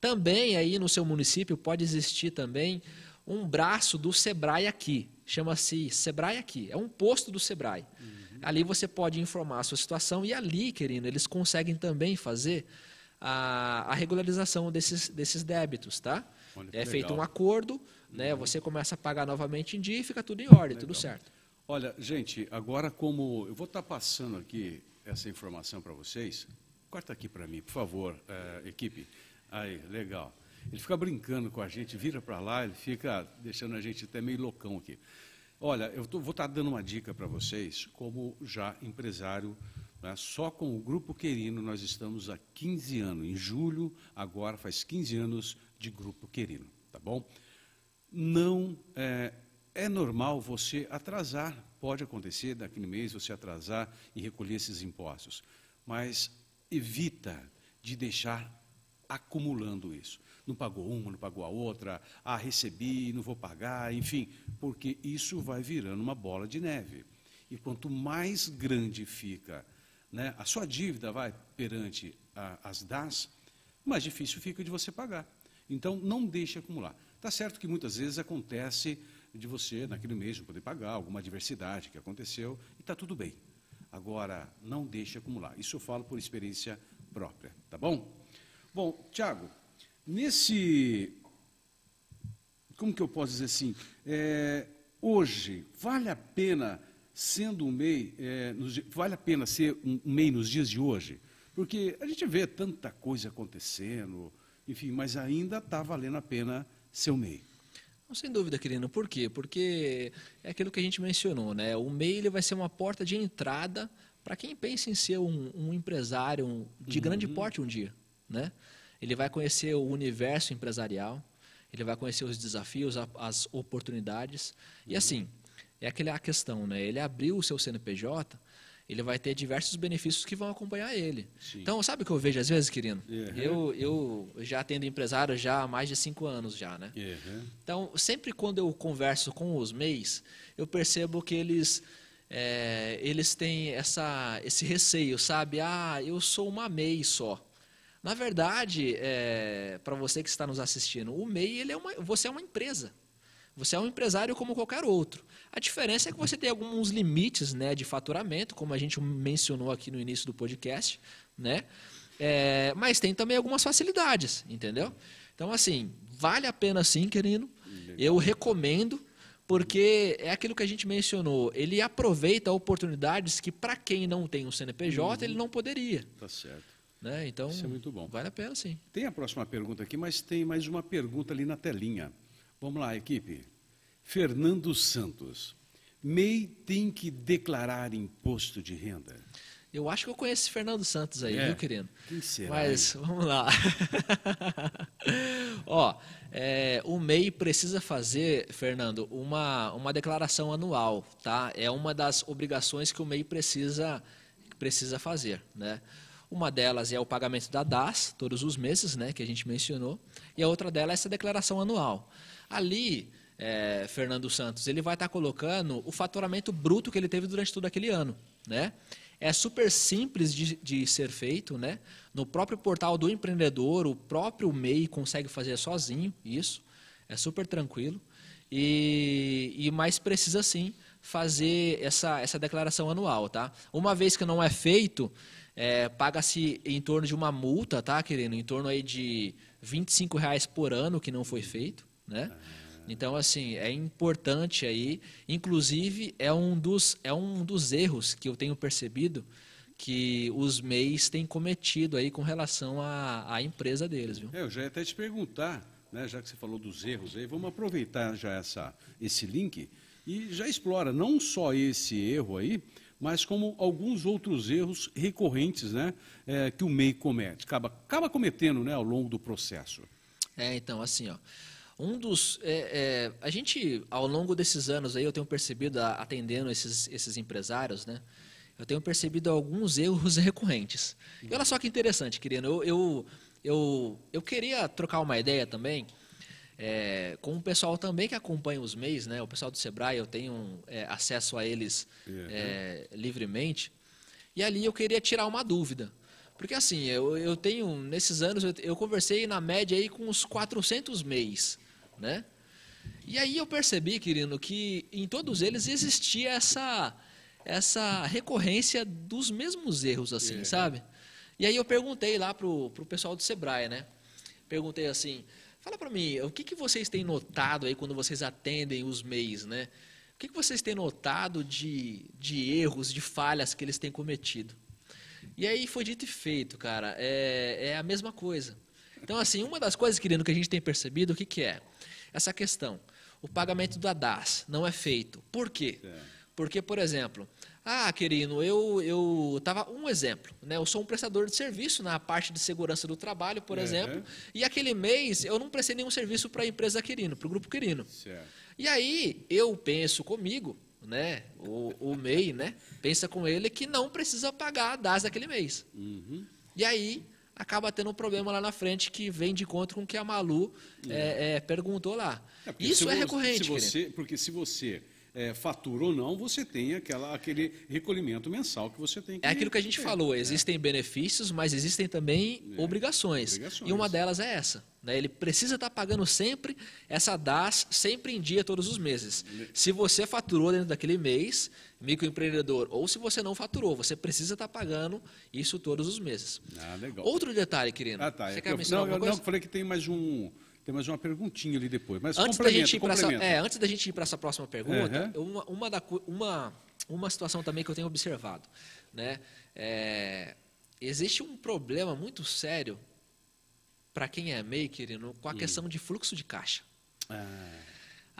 Também aí no seu município pode existir também um braço do Sebrae aqui. Chama-se Sebrae aqui. É um posto do Sebrae. Uhum. Ali você pode informar a sua situação e ali, querido, eles conseguem também fazer a, a regularização desses, desses débitos, tá? Olha, é feito legal. um acordo, né? Uhum. Você começa a pagar novamente em dia e fica tudo em ordem, legal. tudo certo. Olha, gente, agora como eu vou estar passando aqui essa informação para vocês, corta aqui para mim, por favor, é, equipe. Aí, legal. Ele fica brincando com a gente, vira para lá, ele fica deixando a gente até meio loucão aqui. Olha, eu tô, vou estar dando uma dica para vocês, como já empresário né? Só com o Grupo Querino nós estamos há 15 anos. Em julho, agora faz 15 anos de Grupo Querino, tá bom? Não é, é normal você atrasar, pode acontecer naquele mês você atrasar e recolher esses impostos, mas evita de deixar acumulando isso. Não pagou uma, não pagou a outra, ah, recebi, não vou pagar, enfim, porque isso vai virando uma bola de neve. E quanto mais grande fica né, a sua dívida vai perante a, as DAS, mais difícil fica de você pagar. Então, não deixe acumular. Está certo que muitas vezes acontece de você, naquele mês, poder pagar, alguma adversidade que aconteceu, e está tudo bem. Agora, não deixe acumular. Isso eu falo por experiência própria, tá bom? Bom, Tiago, nesse. Como que eu posso dizer assim? É, hoje, vale a pena sendo um MEI, é, nos, vale a pena ser um, um MEI nos dias de hoje? Porque a gente vê tanta coisa acontecendo, enfim, mas ainda está valendo a pena ser um MEI. Sem dúvida, querido. Por quê? Porque é aquilo que a gente mencionou, né? O MEI ele vai ser uma porta de entrada para quem pensa em ser um, um empresário um, de uhum. grande porte um dia, né? Ele vai conhecer o universo empresarial, ele vai conhecer os desafios, as oportunidades. E assim, é aquela questão, né? Ele abriu o seu CNPJ, ele vai ter diversos benefícios que vão acompanhar ele. Sim. Então, sabe o que eu vejo às vezes, querido? Uhum. Eu, eu já atendo empresário já há mais de cinco anos já, né? Uhum. Então, sempre quando eu converso com os MEIs, eu percebo que eles é, eles têm essa, esse receio, sabe? Ah, eu sou uma MEI só. Na verdade, é, para você que está nos assistindo, o MEI ele é uma, você é uma empresa. Você é um empresário como qualquer outro. A diferença é que você tem alguns limites né, de faturamento, como a gente mencionou aqui no início do podcast, né? É, mas tem também algumas facilidades, entendeu? Então, assim, vale a pena sim, querido. Eu recomendo, porque é aquilo que a gente mencionou. Ele aproveita oportunidades que, para quem não tem um CNPJ, uhum. ele não poderia. Tá certo. Né? Então, Isso é muito bom. Vale a pena sim. Tem a próxima pergunta aqui, mas tem mais uma pergunta ali na telinha. Vamos lá, equipe. Fernando Santos. MEI tem que declarar imposto de renda? Eu acho que eu conheço esse Fernando Santos aí, É. viu, querido? Quem será, Mas vamos lá. Ó, é, o MEI precisa fazer, Fernando, uma, uma declaração anual, tá? É uma das obrigações que o MEI precisa, precisa fazer, né? Uma delas é o pagamento da DAS, todos os meses, né, que a gente mencionou, e a outra delas é essa declaração anual. Ali, é, Fernando Santos, ele vai estar colocando o faturamento bruto que ele teve durante todo aquele ano, né? É super simples de, de ser feito, né? No próprio portal do empreendedor, o próprio MEI consegue fazer sozinho isso. É super tranquilo. E, e mais precisa sim fazer essa, essa declaração anual, tá? Uma vez que não é feito, é, paga-se em torno de uma multa, tá, querido? Em torno aí de 25 reais por ano que não foi feito, né? Então, assim, é importante aí. Inclusive, é um dos, é um dos erros que eu tenho percebido que os MEIs têm cometido aí com relação à, à empresa deles, viu? É, eu já ia até te perguntar, né, já que você falou dos erros aí, vamos aproveitar já essa, esse link e já explora não só esse erro aí, mas como alguns outros erros recorrentes né, é, que o MEI comete, acaba, acaba cometendo né, ao longo do processo. É, então, assim, ó. Um dos. é, é, a gente, ao longo desses anos aí, eu tenho percebido, atendendo esses, esses empresários, né? Eu tenho percebido alguns erros recorrentes. E olha só que interessante, querido. Eu, eu, eu, eu queria trocar uma ideia também é, com o pessoal também que acompanha os MEIs, né? O pessoal do Sebrae, eu tenho é, acesso a eles é, livremente. E ali eu queria tirar uma dúvida. Porque assim, eu, eu tenho, nesses anos, eu, eu conversei na média aí com uns 400 MEIs, né? E aí eu percebi, querido, que em todos eles existia essa, essa recorrência dos mesmos erros, assim, sabe? E aí eu perguntei lá pro, pro pessoal do Sebrae, né? Perguntei assim, fala para mim, o que, que vocês têm notado aí quando vocês atendem os MEIs, né? O que, que vocês têm notado de, de erros, de falhas que eles têm cometido? E aí foi dito e feito, cara. É, é a mesma coisa. Então, assim, uma das coisas, querido, que a gente tem percebido, o que, que é? Essa questão. O pagamento da DAS não é feito. Por quê? Porque, por exemplo, ah, querido, eu eu tava um exemplo, né? Eu sou um prestador de serviço na parte de segurança do trabalho, por Uhum. exemplo, e aquele mês eu não prestei nenhum serviço para a empresa Quirino, para o grupo Quirino. Certo. E aí eu penso comigo, né? O, o MEI, né? Pensa com ele que não precisa pagar a DAS daquele mês. Uhum. E aí acaba tendo um problema lá na frente que vem de encontro com o que a Malu é, é, perguntou lá. É, Isso é recorrente, se você, Porque se você é, fatura ou não, você tem aquela, aquele recolhimento mensal que você tem que É aquilo que a gente falou, existem benefícios, mas existem também obrigações. obrigações. E uma delas é essa. né? Ele precisa estar pagando sempre essa DAS, sempre em dia, todos os meses. Se você faturou dentro daquele mês, microempreendedor, ou se você não faturou, você precisa estar pagando isso todos os meses. Ah, legal. Outro detalhe, querido. Ah, tá. Você É quer mencionar não, eu, não, falei que tem mais um, tem mais uma perguntinha ali depois. Mas antes da gente ir para essa, é, antes da gente ir para essa próxima pergunta, Uhum. uma, uma, da uma, uma situação também que eu tenho observado, né? É, existe um problema muito sério para quem é MEI, querido, com a questão de fluxo de caixa. Ah,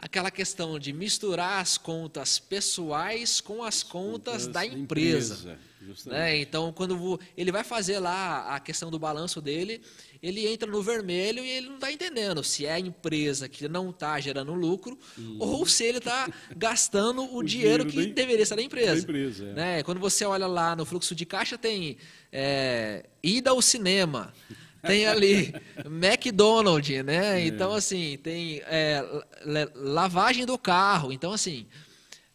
Aquela questão de misturar as contas pessoais com as contas da da empresa. empresa, né? Então, quando ele vai fazer lá a questão do balanço dele, ele entra no vermelho e ele não está entendendo se é a empresa que não está gerando lucro ou se ele está gastando o, O dinheiro, dinheiro que da- deveria ser da empresa. da empresa, é. né? Quando você olha lá no fluxo de caixa, tem é, ida ao cinema, tem ali McDonald's, né? É. Então, assim, tem é, la- lavagem do carro. Então, assim,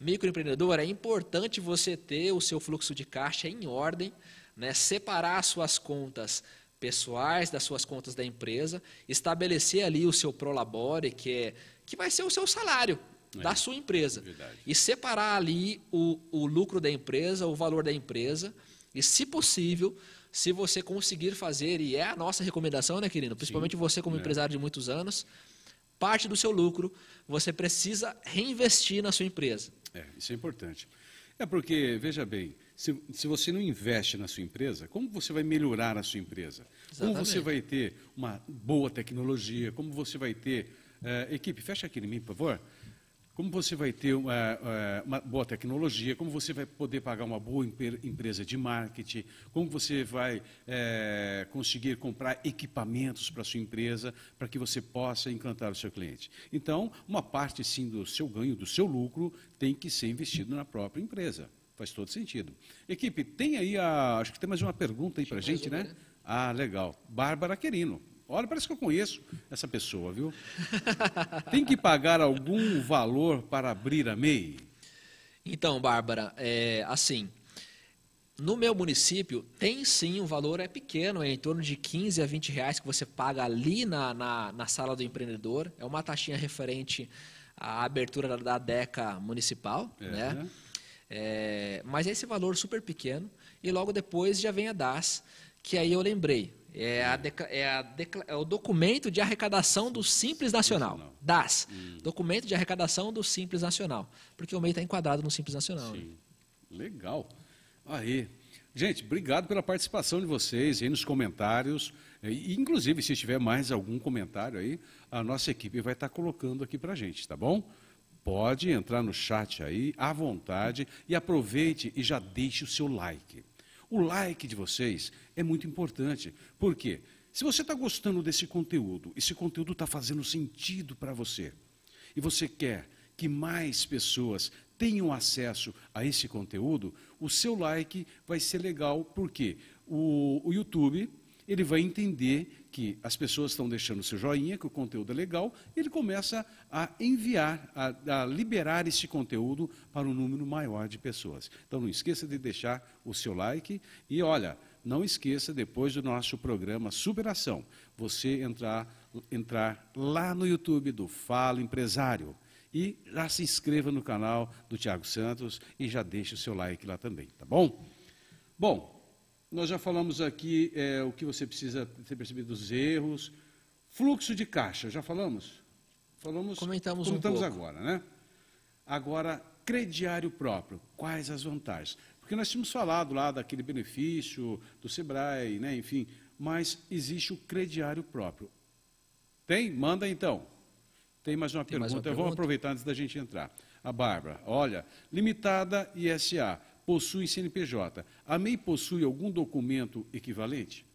microempreendedor, é importante você ter o seu fluxo de caixa em ordem, né? separar as suas contas pessoais das suas contas da empresa, estabelecer ali o seu prolabore, que, é, que vai ser o seu salário da sua empresa. verdade. E separar ali o, o lucro da empresa, o valor da empresa, e, se possível, se você conseguir fazer, e é a nossa recomendação, né, querido? Principalmente você, como é. empresário de muitos anos, parte do seu lucro você precisa reinvestir na sua empresa. É, isso é importante. É porque, veja bem, se, se você não investe na sua empresa, como você vai melhorar a sua empresa? Como Exatamente. você vai ter uma boa tecnologia? Como você vai ter. eh, equipe, fecha aqui em mim, por favor. Como você vai ter uma, é, uma, boa tecnologia, como você vai poder pagar uma boa empresa de marketing, como você vai é, conseguir comprar equipamentos para a sua empresa, para que você possa encantar o seu cliente. Então, uma parte, sim, do seu ganho, do seu lucro, tem que ser investido na própria empresa. Faz todo sentido. Equipe, tem aí a. Acho que tem mais uma pergunta aí para a gente, né? Ah, legal. Bárbara Querino. Olha, parece que eu conheço essa pessoa, viu? Tem que pagar algum valor para abrir a MEI? Então, Bárbara, é, assim, no meu município tem sim, o valor é pequeno, é em torno de 15 a 20 reais que você paga ali na, na, na sala do empreendedor. É uma taxinha referente à abertura da DECA municipal, é. né? É, mas é esse valor super pequeno e logo depois já vem a DAS, que aí eu lembrei, é, a é, a é, o documento de arrecadação do Simples Nacional. Nacional. DAS. Hum. Documento de arrecadação do Simples Nacional. Porque o MEI está enquadrado no Simples Nacional. Sim. Né? Legal. Aí. Gente, obrigado pela participação de vocês aí nos comentários. E, inclusive, se tiver mais algum comentário aí, a nossa equipe vai estar colocando aqui para a gente, tá bom? Pode entrar no chat aí, à vontade, e aproveite e já deixe o seu like. O like de vocês é muito importante. Por quê? Se você está gostando desse conteúdo, esse conteúdo está fazendo sentido para você, e você quer que mais pessoas tenham acesso a esse conteúdo, o seu like vai ser legal, porque o, o YouTube ele vai entender que as pessoas estão deixando seu joinha, que o conteúdo é legal, ele começa a enviar, a, a, liberar esse conteúdo para um número maior de pessoas. Então não esqueça de deixar o seu like e olha, não esqueça depois do nosso programa Superação, você entrar, entrar lá no YouTube do Fala Empresário e já se inscreva no canal do Tiago Santos e já deixe o seu like lá também, tá bom? Bom, nós já falamos aqui é, o que você precisa ter percebido dos erros. Fluxo de caixa, já falamos? Falamos. Comentamos, comentamos um agora, né? Agora, crediário próprio. Quais as vantagens? Porque nós tínhamos falado lá daquele benefício do Sebrae, né? enfim, mas existe o crediário próprio. Tem? Manda então. Tem mais uma, Tem pergunta. Mais uma pergunta. Vamos aproveitar antes da gente entrar. A Bárbara, olha, limitada ISA possui CNPJ. A MEI possui algum documento equivalente?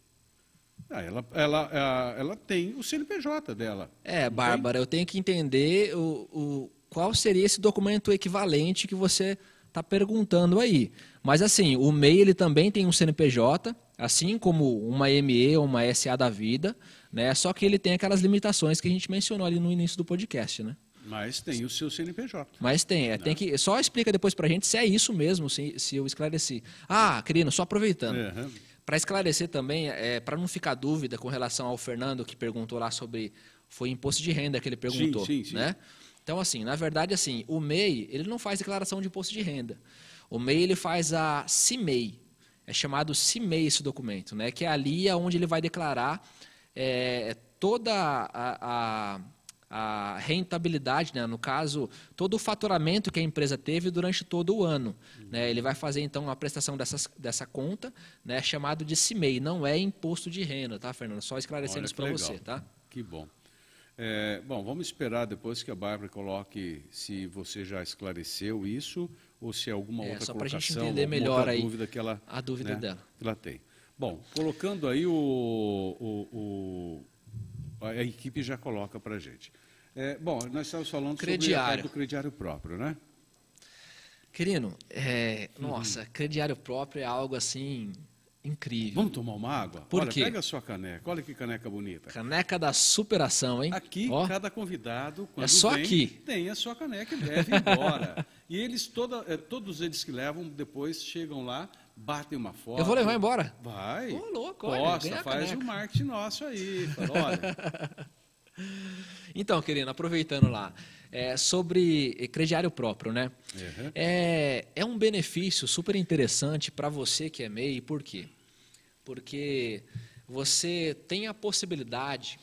Ah, ela, ela, ela, tem o CNPJ dela. É, Bárbara, eu tenho que entender o, o, qual seria esse documento equivalente que você está perguntando aí. Mas assim, o MEI ele também tem um CNPJ, assim como uma ME ou uma SA da vida, né? Só que ele tem aquelas limitações que a gente mencionou ali no início do podcast, né? Mas tem o seu CNPJ. Mas tem, é, tem que só explica depois para a gente se é isso mesmo, se, se eu esclareci. Ah, querido, só aproveitando. Uhum. Para esclarecer também, é, para não ficar dúvida com relação ao Fernando que perguntou lá sobre foi imposto de renda que ele perguntou, sim, sim, sim. né? Então assim, na verdade assim, o MEI ele não faz declaração de imposto de renda. O MEI ele faz a CIMEI, é chamado CIMEI esse documento, né? Que é ali onde ele vai declarar é, toda a, a a rentabilidade, né? no caso, todo o faturamento que a empresa teve durante todo o ano. Uhum. Né? Ele vai fazer, então, a prestação dessas, dessa conta, né? chamado de CIMEI, não é imposto de renda, tá, Fernando? Só esclarecendo isso para você, tá? Que bom. É, bom, vamos esperar depois que a Bárbara coloque se você já esclareceu isso ou se é alguma é, outra só colocação, a gente entender melhor aí dúvida que ela, a dúvida né, dela. Que ela tem. Bom, colocando aí o, o, o a equipe já coloca para a gente. É, bom, nós estamos falando crediário. sobre do crediário próprio, né? Querido, é, uhum. nossa, crediário próprio é algo assim incrível. Vamos tomar uma água? Por Olha, quê? pega a sua caneca. Olha que caneca bonita. Caneca da superação, hein? Aqui, Ó. cada convidado, quando é só vem, aqui. tem a sua caneca e ir embora. e eles, toda, é, todos eles que levam, depois chegam lá, batem uma foto. Eu vou levar embora? Vai. Ô, louco, Posta, olha, faz o um marketing nosso aí. Fala, olha... Então, querido, aproveitando lá, é, sobre crediário próprio, né? Uhum. É, é um benefício super interessante para você que é MEI, por quê? Porque você tem a possibilidade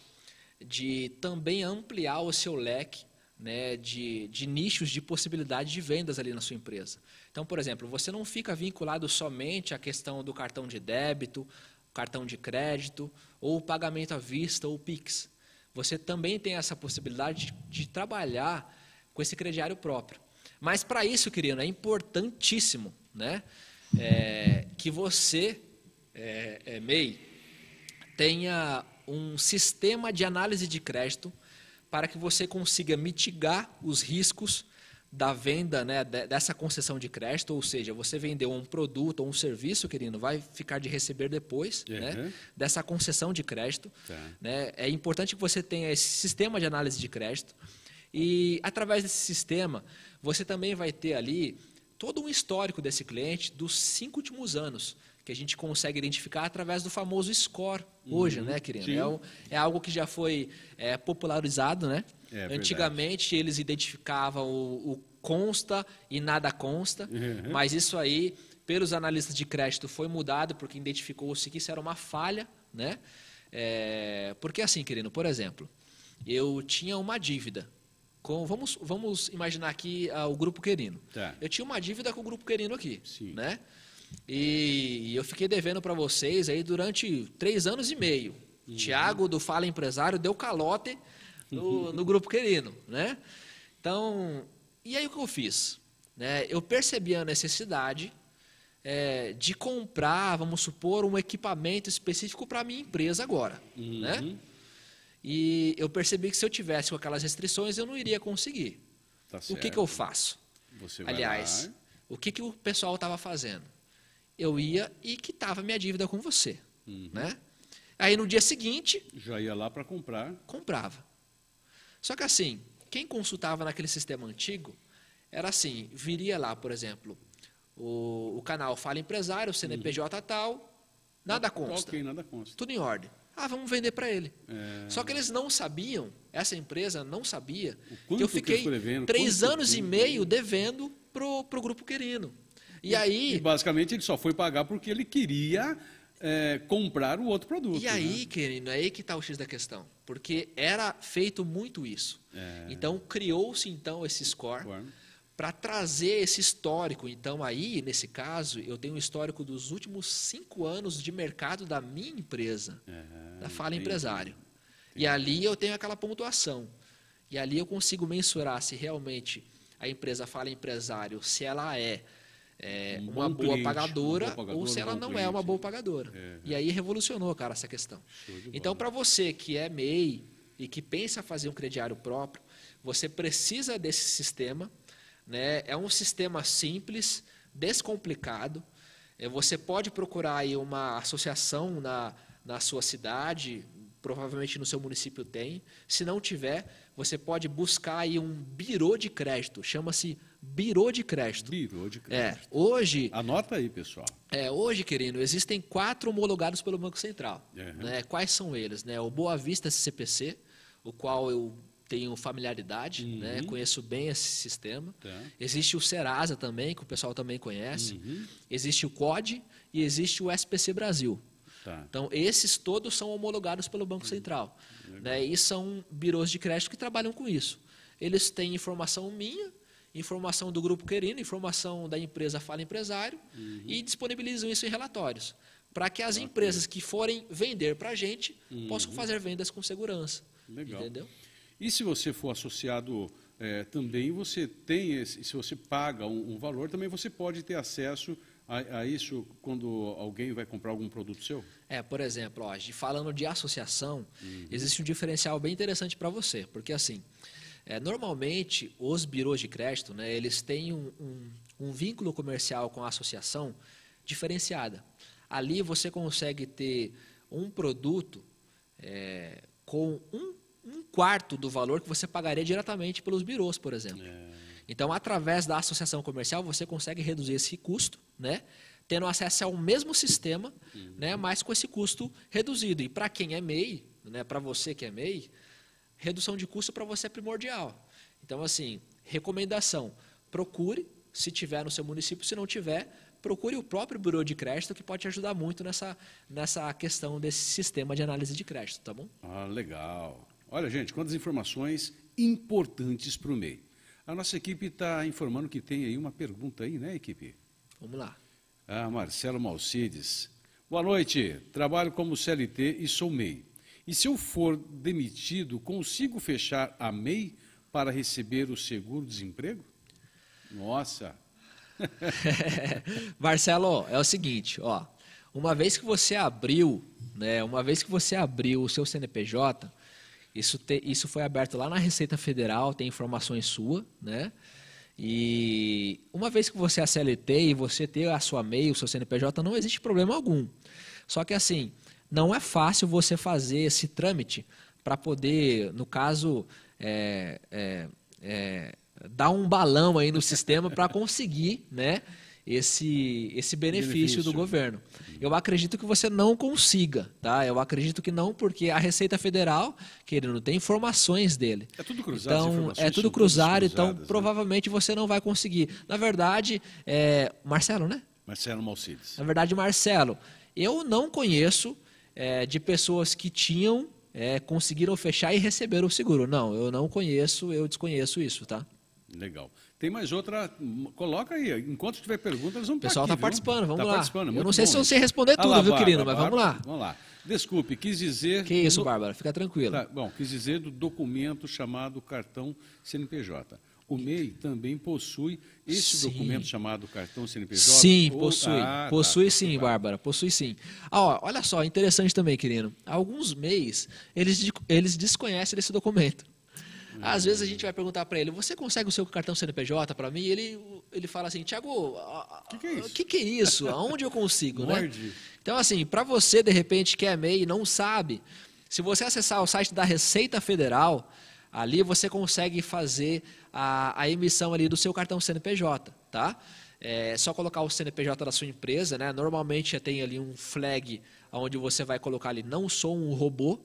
de também ampliar o seu leque né, de, de nichos de possibilidade de vendas ali na sua empresa. Então, por exemplo, você não fica vinculado somente à questão do cartão de débito, cartão de crédito, ou pagamento à vista ou PIX você também tem essa possibilidade de, trabalhar com esse crediário próprio. Mas para isso, querido, é importantíssimo né, é, que você, é, é, MEI, tenha um sistema de análise de crédito para que você consiga mitigar os riscos da venda né, dessa concessão de crédito, ou seja, você vendeu um produto ou um serviço, querido, vai ficar de receber depois uhum. né, dessa concessão de crédito. Tá. Né, é importante que você tenha esse sistema de análise de crédito e, através desse sistema, você também vai ter ali todo um histórico desse cliente dos cinco últimos anos que a gente consegue identificar através do famoso score hoje, uhum, né, querido? É, é, algo que já foi é, popularizado, né? É, Antigamente eles identificavam o, o, consta e nada consta, uhum. mas isso aí, pelos analistas de crédito, foi mudado porque identificou-se que isso era uma falha, né? É, porque assim, querido, por exemplo, eu tinha uma dívida com, vamos, vamos imaginar aqui ah, o grupo Querino. Tá. Eu tinha uma dívida com o grupo Querino aqui, Sim. né? E eu fiquei devendo para vocês aí durante três anos e meio. Uhum. Tiago, do Fala Empresário, deu calote no, no grupo querido, né? Então, e aí o que eu fiz? Né? Eu percebi a necessidade é, de comprar, vamos supor, um equipamento específico para a minha empresa agora, uhum. né? E eu percebi que se eu tivesse com aquelas restrições, eu não iria conseguir. Tá o que, que eu faço? Aliás, lá. o que, que o pessoal estava fazendo? eu ia e quitava minha dívida com você. Uhum. Né? Aí no dia seguinte. Já ia lá para comprar. Comprava. Só que assim, quem consultava naquele sistema antigo era assim: viria lá, por exemplo, o, o canal Fala Empresário, o CNPJ uhum. tal, nada consta. Ok, nada consta. Tudo em ordem. Ah, vamos vender para ele. É... Só que eles não sabiam, essa empresa não sabia, que eu fiquei que três anos e meio devendo para o Grupo Querino. E, aí. E basicamente ele só foi pagar porque ele queria é, comprar o outro produto. E aí, né? querido, é aí que está o X da questão. Porque era feito muito isso. É. Então criou-se então esse score. Para trazer esse histórico. Então, aí, nesse caso, eu tenho um histórico dos últimos cinco anos de mercado da minha empresa, é, da Fala entendi. Empresário. Entendi. E ali eu tenho aquela pontuação. E ali eu consigo mensurar se realmente a empresa Fala Empresário, se ela é é, um uma, boa cliente, pagadora, uma boa pagadora ou se ela não cliente. é uma boa pagadora. É, e aí revolucionou, cara, essa questão. Então, para você que é MEI e que pensa fazer um crediário próprio, você precisa desse sistema. Né? É um sistema simples, descomplicado. É, você pode procurar aí uma associação na, na sua cidade, provavelmente no seu município tem. Se não tiver, você pode buscar aí um birô de crédito, chama-se birô de crédito. Birô de crédito. É, hoje. Anota aí, pessoal. É, hoje, querido, existem quatro homologados pelo Banco Central. Uhum. Né? Quais são eles? Né? O Boa Vista CCPC, o qual eu tenho familiaridade, uhum. né? conheço bem esse sistema. Tá. Existe o Serasa também, que o pessoal também conhece. Uhum. Existe o COD e existe o SPC Brasil. Tá. Então, esses todos são homologados pelo Banco uhum. Central. Né? E são birôs de crédito que trabalham com isso. Eles têm informação minha, informação do grupo querendo, informação da empresa Fala Empresário uhum. e disponibilizam isso em relatórios. Para que as okay. empresas que forem vender para a gente uhum. possam fazer vendas com segurança. Legal. Entendeu? E se você for associado é, também, você tem, esse, se você paga um, um, valor, também você pode ter acesso a, a, isso quando alguém vai comprar algum produto seu? É, por exemplo, ó, falando de associação, uhum. existe um diferencial bem interessante para você, porque assim, é, normalmente, os birôs de crédito, né, eles têm um, um, um vínculo comercial com a associação diferenciada. Ali você consegue ter um produto é, com um, um, quarto do valor que você pagaria diretamente pelos birôs, por exemplo. É. Então, através da associação comercial, você consegue reduzir esse custo, né? tendo acesso ao mesmo sistema, uhum. né? mas com esse custo reduzido. E para quem é MEI, né? para você que é MEI, redução de custo para você é primordial. Então, assim, recomendação: procure, se tiver no seu município, se não tiver, procure o próprio bureau de crédito que pode te ajudar muito nessa, nessa questão desse sistema de análise de crédito, tá bom? Ah, legal. Olha, gente, quantas informações importantes para o MEI. A nossa equipe está informando que tem aí uma pergunta aí, né, equipe? Vamos lá. Ah, Marcelo Malcides. Boa noite. Trabalho como CLT e sou MEI. E se eu for demitido, consigo fechar a MEI para receber o seguro-desemprego? Nossa! Marcelo, é o seguinte, ó, uma vez que você abriu, né, uma vez que você abriu o seu CNPJ, isso, te, isso foi aberto lá na Receita Federal, tem informações sua, né? E uma vez que você é CLT e você ter a sua MEI, o seu CNPJ, não existe problema algum. Só que assim, não é fácil você fazer esse trâmite para poder, no caso, é, é, é, dar um balão aí no sistema para conseguir, né? esse, esse benefício, benefício, do governo. Eu acredito que você não consiga, tá? Eu acredito que não, porque a Receita Federal, querendo, tem informações dele. É tudo cruzado. Então, é tudo cruzado, então né? provavelmente você não vai conseguir. Na verdade, é, Marcelo, né? Marcelo Malcides. Na verdade, Marcelo, eu não conheço é, de pessoas que tinham, é, conseguiram fechar e receberam o seguro. Não, eu não conheço, eu desconheço isso, tá? Legal. Tem mais outra, coloca aí. Enquanto tiver perguntas, eles vão O pessoal está participando, vamos tá lá. Participando, eu não sei bom, se eu sei responder tudo, lá, viu, Bárbara, querido, mas vamos lá. Vamos lá. Desculpe, quis dizer... Que isso, Bárbara, fica tranquilo. Tá, bom, quis dizer do documento chamado cartão CNPJ. O MEI também possui esse sim. documento chamado cartão CNPJ? Sim, ou... possui. Ah, tá, possui tá, sim, tá. Bárbara, possui sim. Ah, ó, olha só, interessante também, querido. Alguns MEIs, eles, eles desconhecem esse documento. Às vezes a gente vai perguntar para ele: você consegue o seu cartão CNPJ para mim? E ele, ele fala assim: Tiago, o que, que, é isso? Que que é isso? Aonde eu consigo? né? Então, assim, para você de repente que é MEI e não sabe, se você acessar o site da Receita Federal, ali você consegue fazer a, a emissão ali do seu cartão CNPJ, tá? É só colocar o CNPJ da sua empresa, né? Normalmente tem ali um flag onde você vai colocar ali: não sou um robô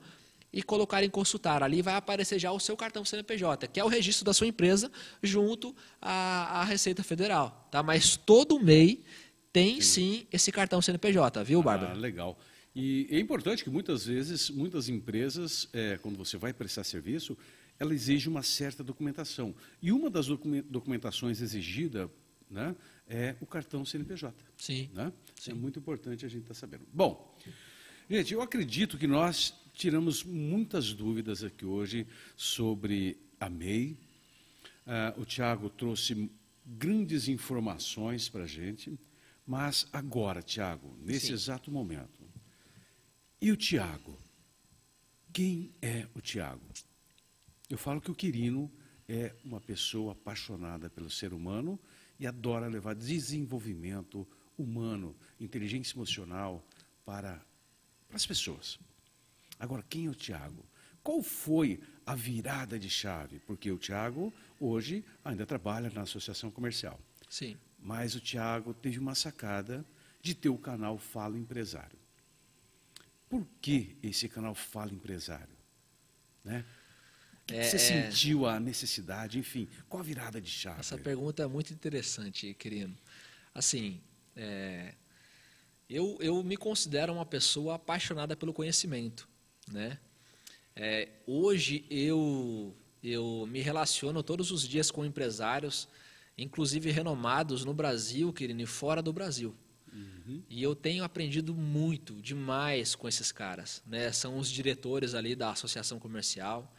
e colocar em consultar. Ali vai aparecer já o seu cartão CNPJ, que é o registro da sua empresa junto à, à Receita Federal. Tá? Mas todo MEI tem sim esse cartão CNPJ, viu, Bárbara? Ah, legal. E é importante que muitas vezes, muitas empresas, é, quando você vai prestar serviço, ela exige uma certa documentação. E uma das documentações exigida né, é o cartão CNPJ. Sim. Né? Sim. É muito importante a gente estar tá sabendo. Bom, gente, eu acredito que nós tiramos muitas dúvidas aqui hoje sobre a MEI. Uh, o Tiago trouxe grandes informações para a gente, mas agora, Tiago, nesse Sim. exato momento, e o Tiago? Quem é o Tiago? Eu falo que o Quirino é uma pessoa apaixonada pelo ser humano e adora levar desenvolvimento humano, inteligência emocional para, para as pessoas. Agora, quem é o Tiago? Qual foi a virada de chave? Porque o Tiago, hoje, ainda trabalha na associação comercial. Sim. Mas o Tiago teve uma sacada de ter o canal Fala Empresário. Por que esse canal Fala Empresário? Né? É, você é... sentiu a necessidade, enfim, qual a virada de chave? Essa pergunta é muito interessante, querido. Assim, é... eu, eu me considero uma pessoa apaixonada pelo conhecimento. Né? É, hoje eu, eu me relaciono todos os dias com empresários, inclusive renomados no Brasil, querido, e fora do Brasil. Uhum. E eu tenho aprendido muito, demais com esses caras. Né? São os diretores ali da associação comercial,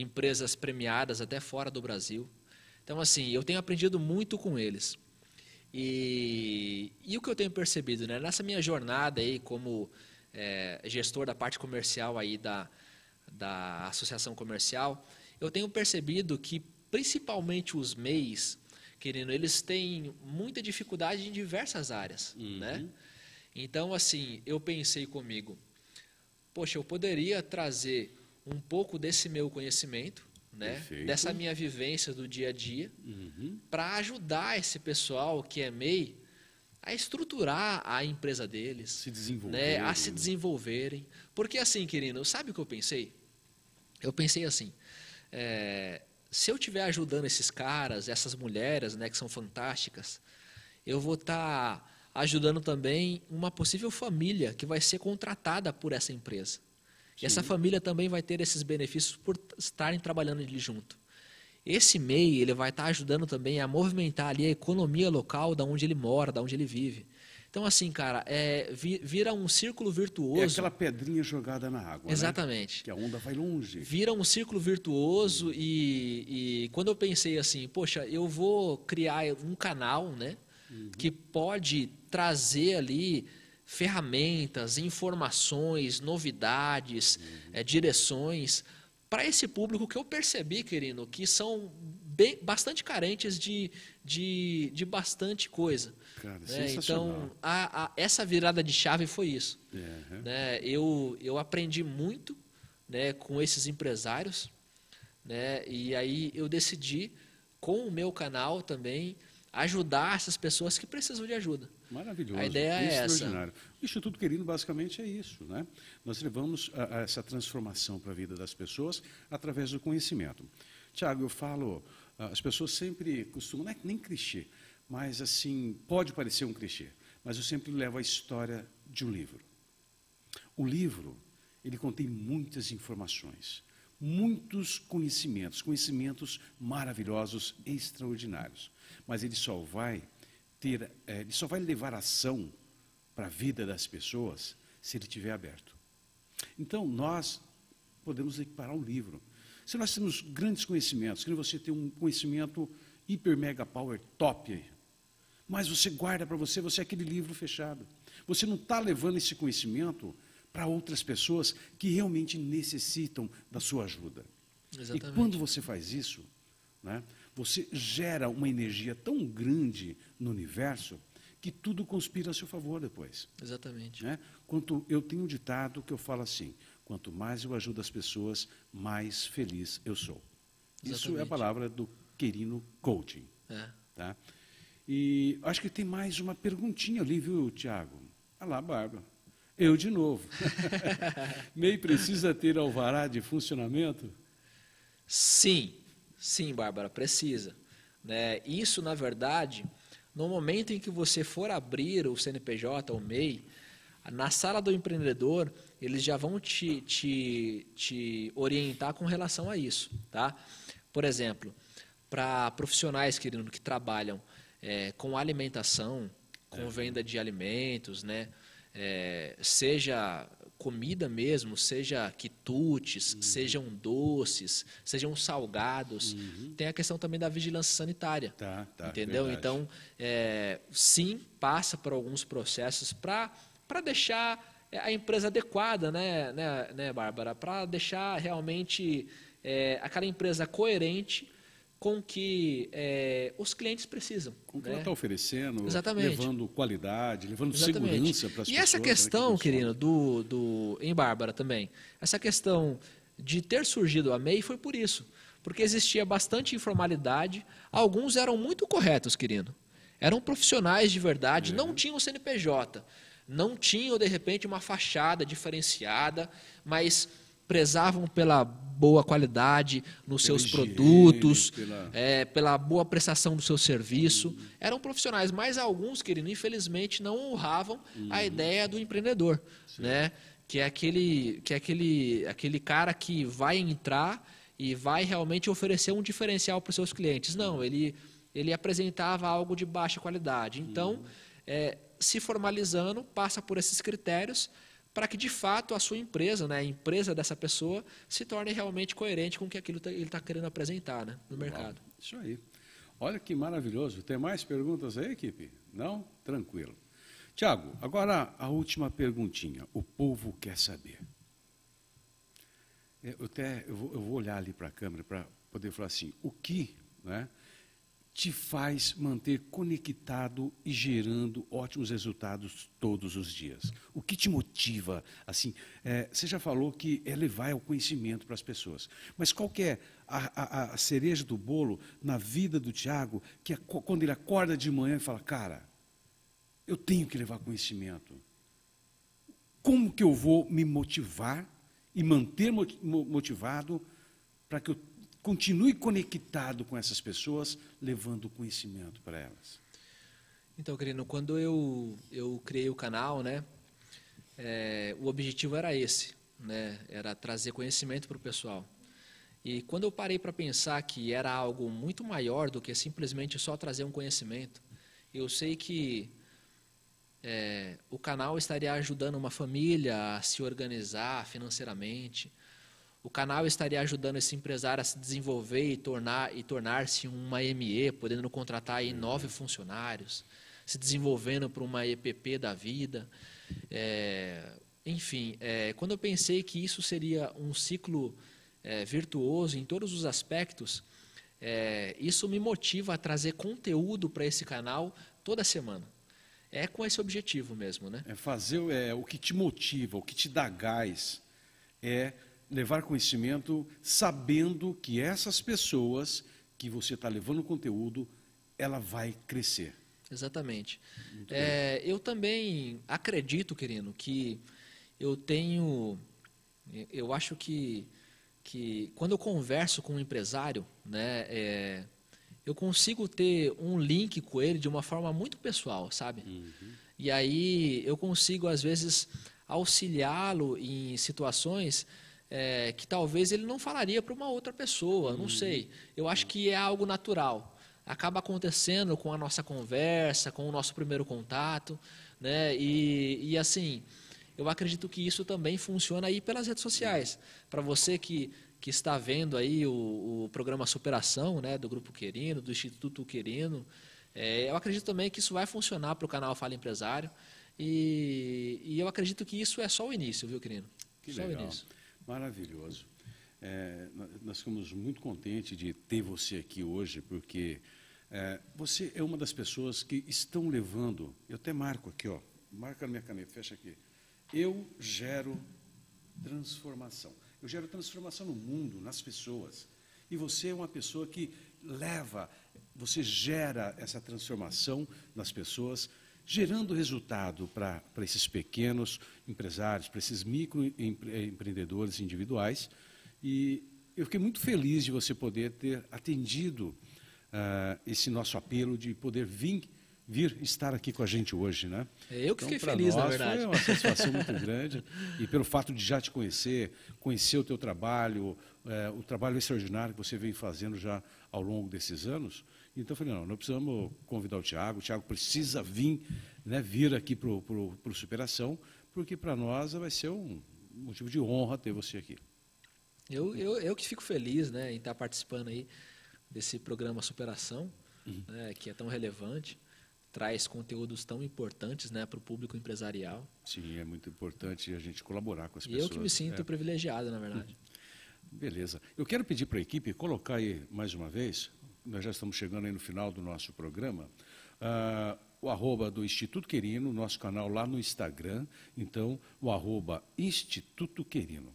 empresas premiadas até fora do Brasil. Então, assim, eu tenho aprendido muito com eles. E, e o que eu tenho percebido, né? Nessa minha jornada aí como é, gestor da parte comercial aí da, da associação comercial, eu tenho percebido que principalmente os MEIs, querendo, eles têm muita dificuldade em diversas áreas, uhum. né? Então, assim, eu pensei comigo, poxa, eu poderia trazer um pouco desse meu conhecimento, né? Perfeito. Dessa minha vivência do dia a dia, uhum. para ajudar esse pessoal que é MEI a estruturar a empresa deles, se né, a se desenvolverem. Porque assim, querido, sabe o que eu pensei? Eu pensei assim, é, se eu estiver ajudando esses caras, essas mulheres, né, que são fantásticas, eu vou estar tá ajudando também uma possível família que vai ser contratada por essa empresa. E essa família também vai ter esses benefícios por estarem trabalhando ali junto. Esse MEI ele vai estar ajudando também a movimentar ali a economia local da onde ele mora, da onde ele vive. Então, assim, cara, é, vira um círculo virtuoso. É aquela pedrinha jogada na água. Né? Exatamente. Né? Que a onda vai longe. Vira um círculo virtuoso e, e, quando eu pensei assim, poxa, eu vou criar um canal, né? Uhum. Que pode trazer ali ferramentas, informações, novidades, uhum. é, direções para esse público que eu percebi, querido, que são bem, bastante carentes de, de, de bastante coisa. Cara, né? Então, a, a, essa virada de chave foi isso. Uhum. Né? Eu, eu aprendi muito né, com esses empresários, né? e aí eu decidi, com o meu canal também, ajudar essas pessoas que precisam de ajuda. Maravilhoso. A ideia é essa. O Instituto Querido basicamente é isso. Né? Nós levamos a, a essa transformação para a vida das pessoas através do conhecimento. Tiago, eu falo, as pessoas sempre costumam, não é nem clichê, mas assim, pode parecer um clichê, mas eu sempre levo a história de um livro. O livro, ele contém muitas informações, muitos conhecimentos, conhecimentos maravilhosos, extraordinários, mas ele só vai ter, é, ele só vai levar ação para a vida das pessoas se ele estiver aberto. Então, nós podemos equiparar um livro. Se nós temos grandes conhecimentos, que você tem um conhecimento hiper mega power top, mas você guarda para você, você é aquele livro fechado. Você não está levando esse conhecimento para outras pessoas que realmente necessitam da sua ajuda. Exatamente. E quando você faz isso, né, você gera uma energia tão grande no universo que tudo conspira a seu favor depois. Exatamente. Né? Quanto eu tenho um ditado que eu falo assim: quanto mais eu ajudo as pessoas, mais feliz eu sou. Exatamente. Isso é a palavra do Querino Coaching. É. Tá? E acho que tem mais uma perguntinha ali, viu, Tiago? Olha lá, Bárbara. Eu de novo. MEI precisa ter alvará de funcionamento? Sim, sim, Bárbara, precisa. Né? Isso, na verdade, no momento em que você for abrir o CNPJ, o MEI, na sala do empreendedor, eles já vão te, te, te orientar com relação a isso. Tá? Por exemplo, para profissionais, querido, que trabalham é, com alimentação, com é. venda de alimentos, né? É, seja comida mesmo, seja quitutes, uhum. sejam doces, sejam salgados. Uhum. Tem a questão também da vigilância sanitária. Tá, tá, entendeu? Verdade. Então, é, sim, passa por alguns processos para deixar a empresa adequada, né, né, né Bárbara? Para deixar realmente é, aquela empresa coerente com que é, os clientes precisam. Com o que né? ela está oferecendo, Exatamente. levando qualidade, levando Exatamente. segurança para as pessoas. E essa questão, né, querido, do, do, em Bárbara também, essa questão de ter surgido a MEI foi por isso. Porque existia bastante informalidade, alguns eram muito corretos, querido. Eram profissionais de verdade, é. não tinham CNPJ, não tinham, de repente, uma fachada diferenciada, mas prezavam pela boa qualidade nos seus higiene, produtos, pela... É, pela boa prestação do seu serviço. Uhum. Eram profissionais, mas alguns, querido, infelizmente não honravam uhum. a ideia do empreendedor, né? Que é aquele, que é aquele, aquele cara que vai entrar e vai realmente oferecer um diferencial para os seus clientes. Não, ele, ele apresentava algo de baixa qualidade. Então, uhum. é, se formalizando, passa por esses critérios para que de fato a sua empresa, né, a empresa dessa pessoa, se torne realmente coerente com o que aquilo tá, ele está querendo apresentar né, no mercado. Isso aí. Olha que maravilhoso. Tem mais perguntas aí, equipe? Não? Tranquilo. Tiago, agora a última perguntinha. O povo quer saber. Eu, até, eu, vou, eu vou olhar ali para a câmera para poder falar assim, o que né, te faz manter conectado e gerando ótimos resultados todos os dias? O que te motiva? Assim, é, você já falou que é levar o conhecimento para as pessoas, mas qual é a, a, a, cereja do bolo na vida do Tiago, que é quando ele acorda de manhã e fala, cara, eu tenho que levar conhecimento. Como que eu vou me motivar e manter motivado para que eu continue conectado com essas pessoas, levando conhecimento para elas. Então, querido, quando eu, eu criei o canal, né, é, o objetivo era esse, né, era trazer conhecimento para o pessoal. E quando eu parei para pensar que era algo muito maior do que simplesmente só trazer um conhecimento, eu sei que é, o canal estaria ajudando uma família a se organizar financeiramente. O canal estaria ajudando esse empresário a se desenvolver e tornar e tornar-se uma ME, podendo contratar aí nove funcionários, se desenvolvendo para uma EPP da vida. É, enfim, é, quando eu pensei que isso seria um ciclo é, virtuoso em todos os aspectos, é, isso me motiva a trazer conteúdo para esse canal toda semana. É com esse objetivo mesmo, né? É fazer é, o que te motiva, o que te dá gás, é levar conhecimento sabendo que essas pessoas que você está levando conteúdo, ela vai crescer. Exatamente. É, eu também acredito, querido, que eu tenho, eu acho que, que quando eu converso com um empresário, né, é, eu consigo ter um link com ele de uma forma muito pessoal, sabe? Uhum. E aí eu consigo, às vezes, auxiliá-lo em situações é, que talvez ele não falaria para uma outra pessoa, não uhum. sei. Eu acho que é algo natural. Acaba acontecendo com a nossa conversa, com o nosso primeiro contato, né? E, e assim, eu acredito que isso também funciona aí pelas redes sociais. Para você que, que está vendo aí o, o, programa Superação, né, do Grupo Querino, do Instituto Querino, é, eu acredito também que isso vai funcionar para o canal Fala Empresário. E, e, eu acredito que isso é só o início, viu, Querino? Que só legal. Maravilhoso. É, nós ficamos muito contentes de ter você aqui hoje, porque é, você é uma das pessoas que estão levando. Eu até marco aqui, ó. Marca na minha caneta, fecha aqui eu gero transformação. Eu gero transformação no mundo, nas pessoas. E você é uma pessoa que leva, você gera essa transformação nas pessoas, gerando resultado para esses pequenos empresários, para esses microempreendedores individuais. E eu fiquei muito feliz de você poder ter atendido uh, esse nosso apelo de poder vir vir estar aqui com a gente hoje, né? É, eu que então, fiquei feliz, nós, na verdade. Foi uma satisfação muito grande e pelo fato de já te conhecer, conhecer o teu trabalho, é, o trabalho extraordinário que você vem fazendo já ao longo desses anos. Então eu falei, não, nós precisamos convidar o Tiago, o Tiago precisa vir, né, vir aqui para o Superação, porque para nós vai ser um motivo de honra ter você aqui. Eu, eu, eu que fico feliz né, em estar participando aí desse programa Superação, uhum. né, que é tão relevante traz conteúdos tão importantes né, para o público empresarial. Sim, é muito importante a gente colaborar com as e pessoas. Eu que me sinto é. privilegiado, na verdade. Beleza. Eu quero pedir para a equipe colocar aí mais uma vez, nós já estamos chegando aí no final do nosso programa, uh, o arroba do Instituto Querino, nosso canal lá no Instagram. Então, o arroba Instituto Querino.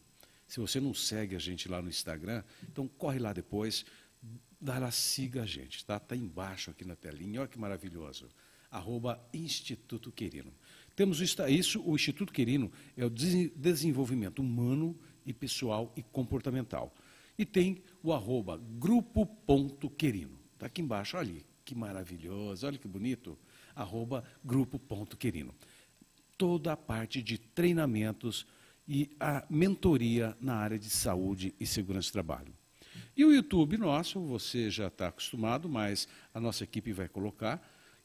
Se você não segue a gente lá no Instagram, então corre lá depois, dá lá, siga a gente, está Tá embaixo aqui na telinha, olha que maravilhoso arroba Instituto Querino. Temos isso, o Instituto Querino é o desenvolvimento humano e pessoal e comportamental. E tem o arroba grupo.querino. Está aqui embaixo, olha que maravilhoso, olha que bonito, arroba grupo.querino. Toda a parte de treinamentos e a mentoria na área de saúde e segurança do trabalho. E o YouTube nosso, você já está acostumado, mas a nossa equipe vai colocar,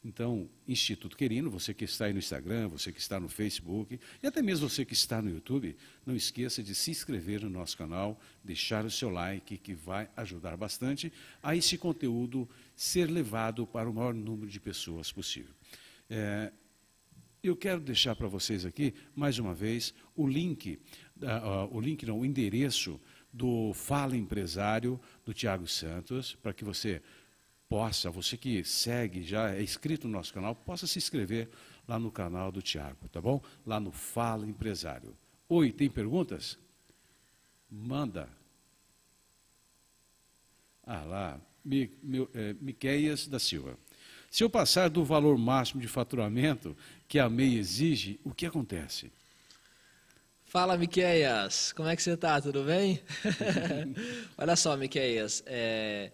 então, Instituto Querino, você que está aí no Instagram, você que está no Facebook e até mesmo você que está no YouTube, não esqueça de se inscrever no nosso canal, deixar o seu like, que vai ajudar bastante a esse conteúdo ser levado para o maior número de pessoas possível. É, eu quero deixar para vocês aqui, mais uma vez, o link, uh, uh, o link não, o endereço do Fala Empresário do Tiago Santos, para que você possa, você que segue, já é inscrito no nosso canal, possa se inscrever lá no canal do Tiago, tá bom? Lá no Fala Empresário. Oi, tem perguntas? Manda. Ah, lá, Mi, é, da Silva. Se eu passar do valor máximo de faturamento que a MEI exige, o que acontece? Fala, Miqueias. Como é que você está? Tudo bem? Olha só, Miqueias. É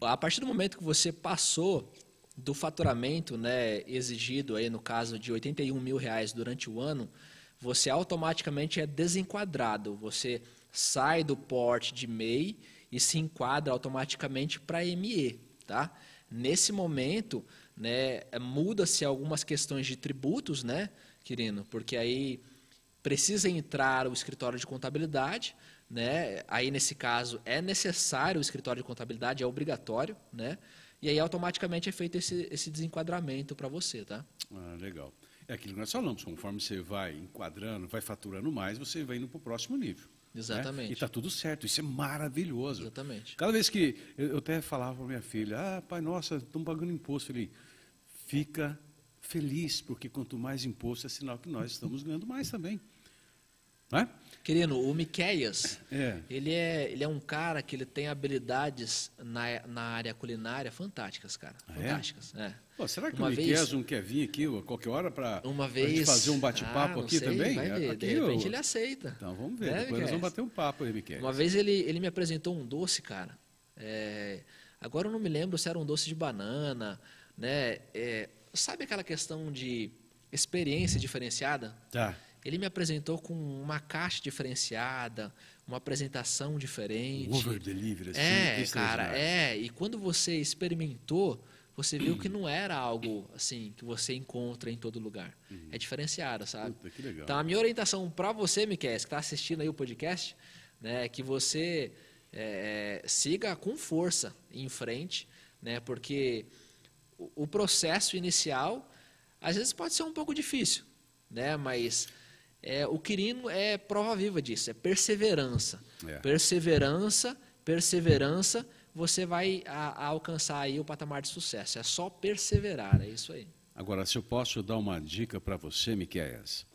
a partir do momento que você passou do faturamento né, exigido, aí no caso de 81 mil reais durante o ano, você automaticamente é desenquadrado. Você sai do porte de MEI e se enquadra automaticamente para ME. Tá? Nesse momento, né, muda-se algumas questões de tributos, né, Quirino? Porque aí precisa entrar o escritório de contabilidade, né? Aí nesse caso é necessário o escritório de contabilidade, é obrigatório, né? E aí automaticamente é feito esse, esse desenquadramento para você, tá? Ah, legal. É aquilo que nós falamos, conforme você vai enquadrando, vai faturando mais, você vai indo para o próximo nível. Né? Exatamente. Né? E está tudo certo, isso é maravilhoso. Exatamente. Cada vez que eu, eu até falava para minha filha, ah, pai, nossa, estão pagando imposto. Falei, fica feliz, porque quanto mais imposto é sinal que nós estamos ganhando mais também. Não é? Querido, o Miqueias, é. Ele, é, ele é um cara que ele tem habilidades na, na área culinária fantásticas, cara. Ah, é? fantásticas. É? Pô, será que uma o Miqueias vez, não quer vir aqui a qualquer hora para fazer um bate-papo ah, aqui sei, também? Vai ver, aqui, de repente eu... ele aceita. Então vamos ver, né, depois nós vamos bater um papo aí, Miqueias. Uma vez ele, ele me apresentou um doce, cara. É, agora eu não me lembro se era um doce de banana, né? É, sabe aquela questão de experiência diferenciada? Tá. Ele me apresentou com uma caixa diferenciada, uma apresentação diferente. Over delivery, assim, É, cara, é. E quando você experimentou, você viu que não era algo assim que você encontra em todo lugar. Uhum. É diferenciado, sabe? Puta, que legal. Então a minha orientação para você, Miquel, que está assistindo aí o podcast, né, é que você é, siga com força em frente, né, porque o, o processo inicial às vezes pode ser um pouco difícil, né, mas é, o Quirino é prova viva disso, é perseverança. É. Perseverança, perseverança, você vai a, a alcançar aí o patamar de sucesso. É só perseverar, é isso aí. Agora, se eu posso dar uma dica para você, Miquéias,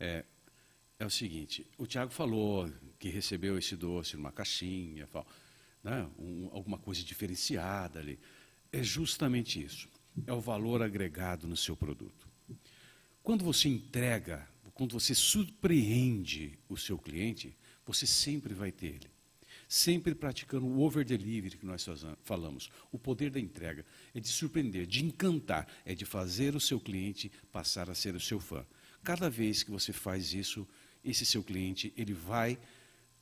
é, é o seguinte, o Tiago falou que recebeu esse doce numa caixinha, né, um, alguma coisa diferenciada ali. É justamente isso, é o valor agregado no seu produto. Quando você entrega quando você surpreende o seu cliente, você sempre vai ter ele. Sempre praticando o over delivery que nós falamos. O poder da entrega é de surpreender, de encantar, é de fazer o seu cliente passar a ser o seu fã. Cada vez que você faz isso, esse seu cliente, ele vai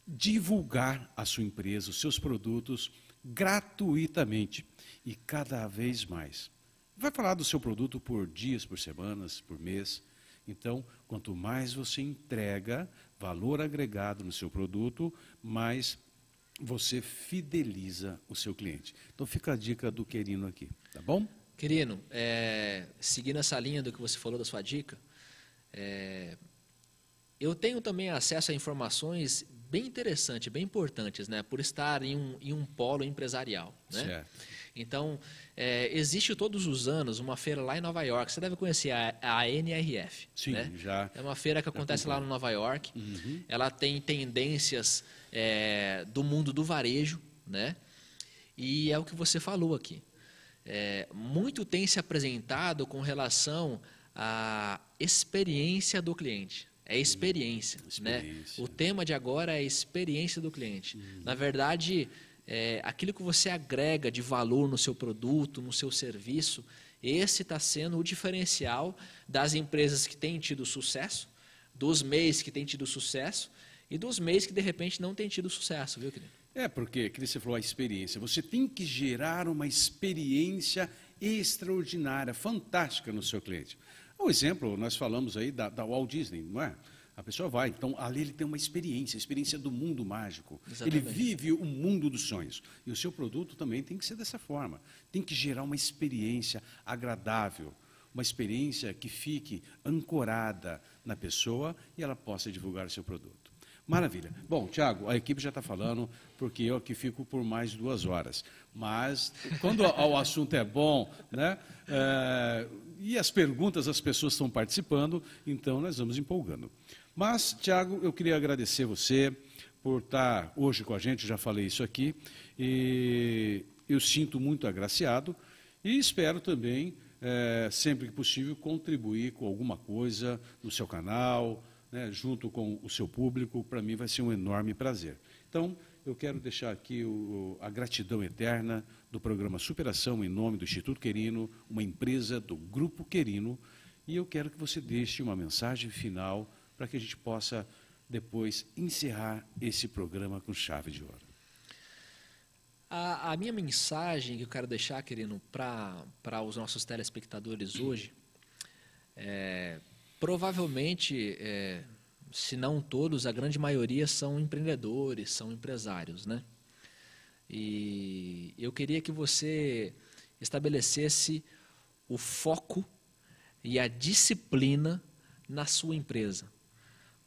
divulgar a sua empresa, os seus produtos gratuitamente e cada vez mais. Vai falar do seu produto por dias, por semanas, por mês então, quanto mais você entrega valor agregado no seu produto, mais você fideliza o seu cliente. Então, fica a dica do Querino aqui, tá bom? Querino, é, seguindo essa linha do que você falou da sua dica, é, eu tenho também acesso a informações bem interessantes, bem importantes, né, por estar em um, em um polo empresarial. Né? Certo. Então, é, existe todos os anos uma feira lá em Nova York. Você deve conhecer a, a NRF. Sim, né? já. É uma feira que acontece lá no Nova York. Uhum. Ela tem tendências é, do mundo do varejo, né? E é o que você falou aqui. É, muito tem se apresentado com relação à experiência do cliente. É experiência, uhum. experiência. né? O tema de agora é a experiência do cliente. Uhum. Na verdade, é, aquilo que você agrega de valor no seu produto, no seu serviço, esse está sendo o diferencial das empresas que têm tido sucesso, dos meios que têm tido sucesso e dos meios que de repente não têm tido sucesso, viu, querido? É, porque, que você falou, a experiência. Você tem que gerar uma experiência extraordinária, fantástica no seu cliente. Um exemplo, nós falamos aí da, da Walt Disney, não é? A pessoa vai, então ali ele tem uma experiência, a experiência do mundo mágico. Exatamente. Ele vive o mundo dos sonhos. E o seu produto também tem que ser dessa forma. Tem que gerar uma experiência agradável, uma experiência que fique ancorada na pessoa e ela possa divulgar o seu produto. Maravilha. Bom, Tiago, a equipe já está falando, porque eu aqui fico por mais duas horas. Mas, quando o assunto é bom, né, é, e as perguntas as pessoas estão participando, então nós vamos empolgando. Mas, Tiago, eu queria agradecer você por estar hoje com a gente, já falei isso aqui, e eu sinto muito agraciado e espero também, é, sempre que possível, contribuir com alguma coisa no seu canal, né, junto com o seu público, para mim vai ser um enorme prazer. Então, eu quero deixar aqui o, a gratidão eterna do programa Superação em nome do Instituto Querino, uma empresa do Grupo Querino, e eu quero que você deixe uma mensagem final para que a gente possa depois encerrar esse programa com chave de ouro. A, a minha mensagem que eu quero deixar, querido, para os nossos telespectadores hoje, é, provavelmente, é, se não todos, a grande maioria são empreendedores, são empresários, né? E eu queria que você estabelecesse o foco e a disciplina na sua empresa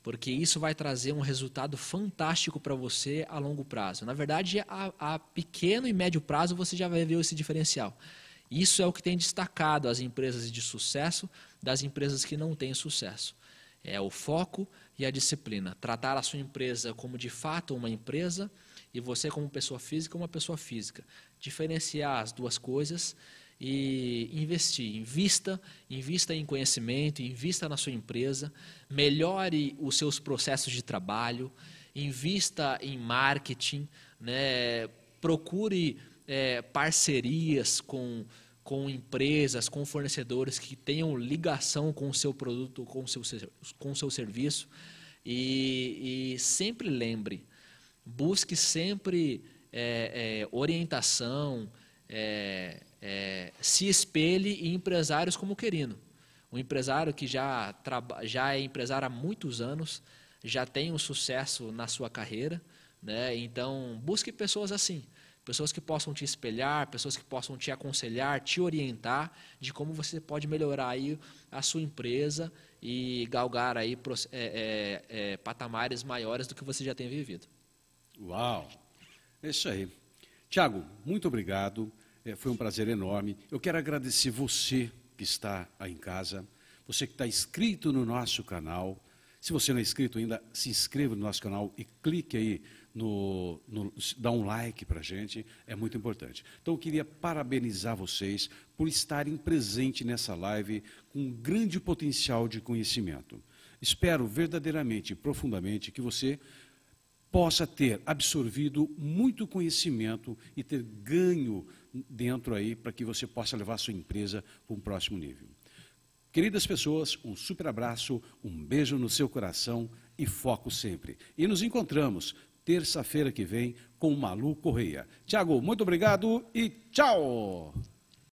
porque isso vai trazer um resultado fantástico para você a longo prazo. Na verdade, a, a, pequeno e médio prazo você já vai ver esse diferencial. Isso é o que tem destacado as empresas de sucesso das empresas que não têm sucesso. É o foco e a disciplina. Tratar a sua empresa como de fato uma empresa e você como pessoa física uma pessoa física. Diferenciar as duas coisas e investir. Invista, invista em conhecimento, invista na sua empresa, melhore os seus processos de trabalho, invista em marketing, né? procure é, parcerias com, com empresas, com fornecedores que tenham ligação com o seu produto, com o seu, com o seu serviço. E, e sempre lembre, busque sempre é, é, orientação, é, é, se espelhe em empresários como o Querino. Um empresário que já, já é empresário há muitos anos, já tem um sucesso na sua carreira. Né? Então, busque pessoas assim. Pessoas que possam te espelhar, pessoas que possam te aconselhar, te orientar de como você pode melhorar aí a sua empresa e galgar aí é, é, é, patamares maiores do que você já tem vivido. Uau! É isso aí. Tiago, muito obrigado. É, foi um prazer enorme. Eu quero agradecer você que está aí em casa, você que está inscrito no nosso canal. Se você não é inscrito ainda, se inscreva no nosso canal e clique aí no, no dá um like para a gente, é muito importante. Então eu queria parabenizar vocês por estarem presentes nessa live com um grande potencial de conhecimento. Espero verdadeiramente profundamente que você possa ter absorvido muito conhecimento e ter ganho dentro aí para que você possa levar a sua empresa para um próximo nível. Queridas pessoas, um super abraço, um beijo no seu coração e foco sempre. E nos encontramos terça-feira que vem com Malu Correia. Tiago, muito obrigado e tchau!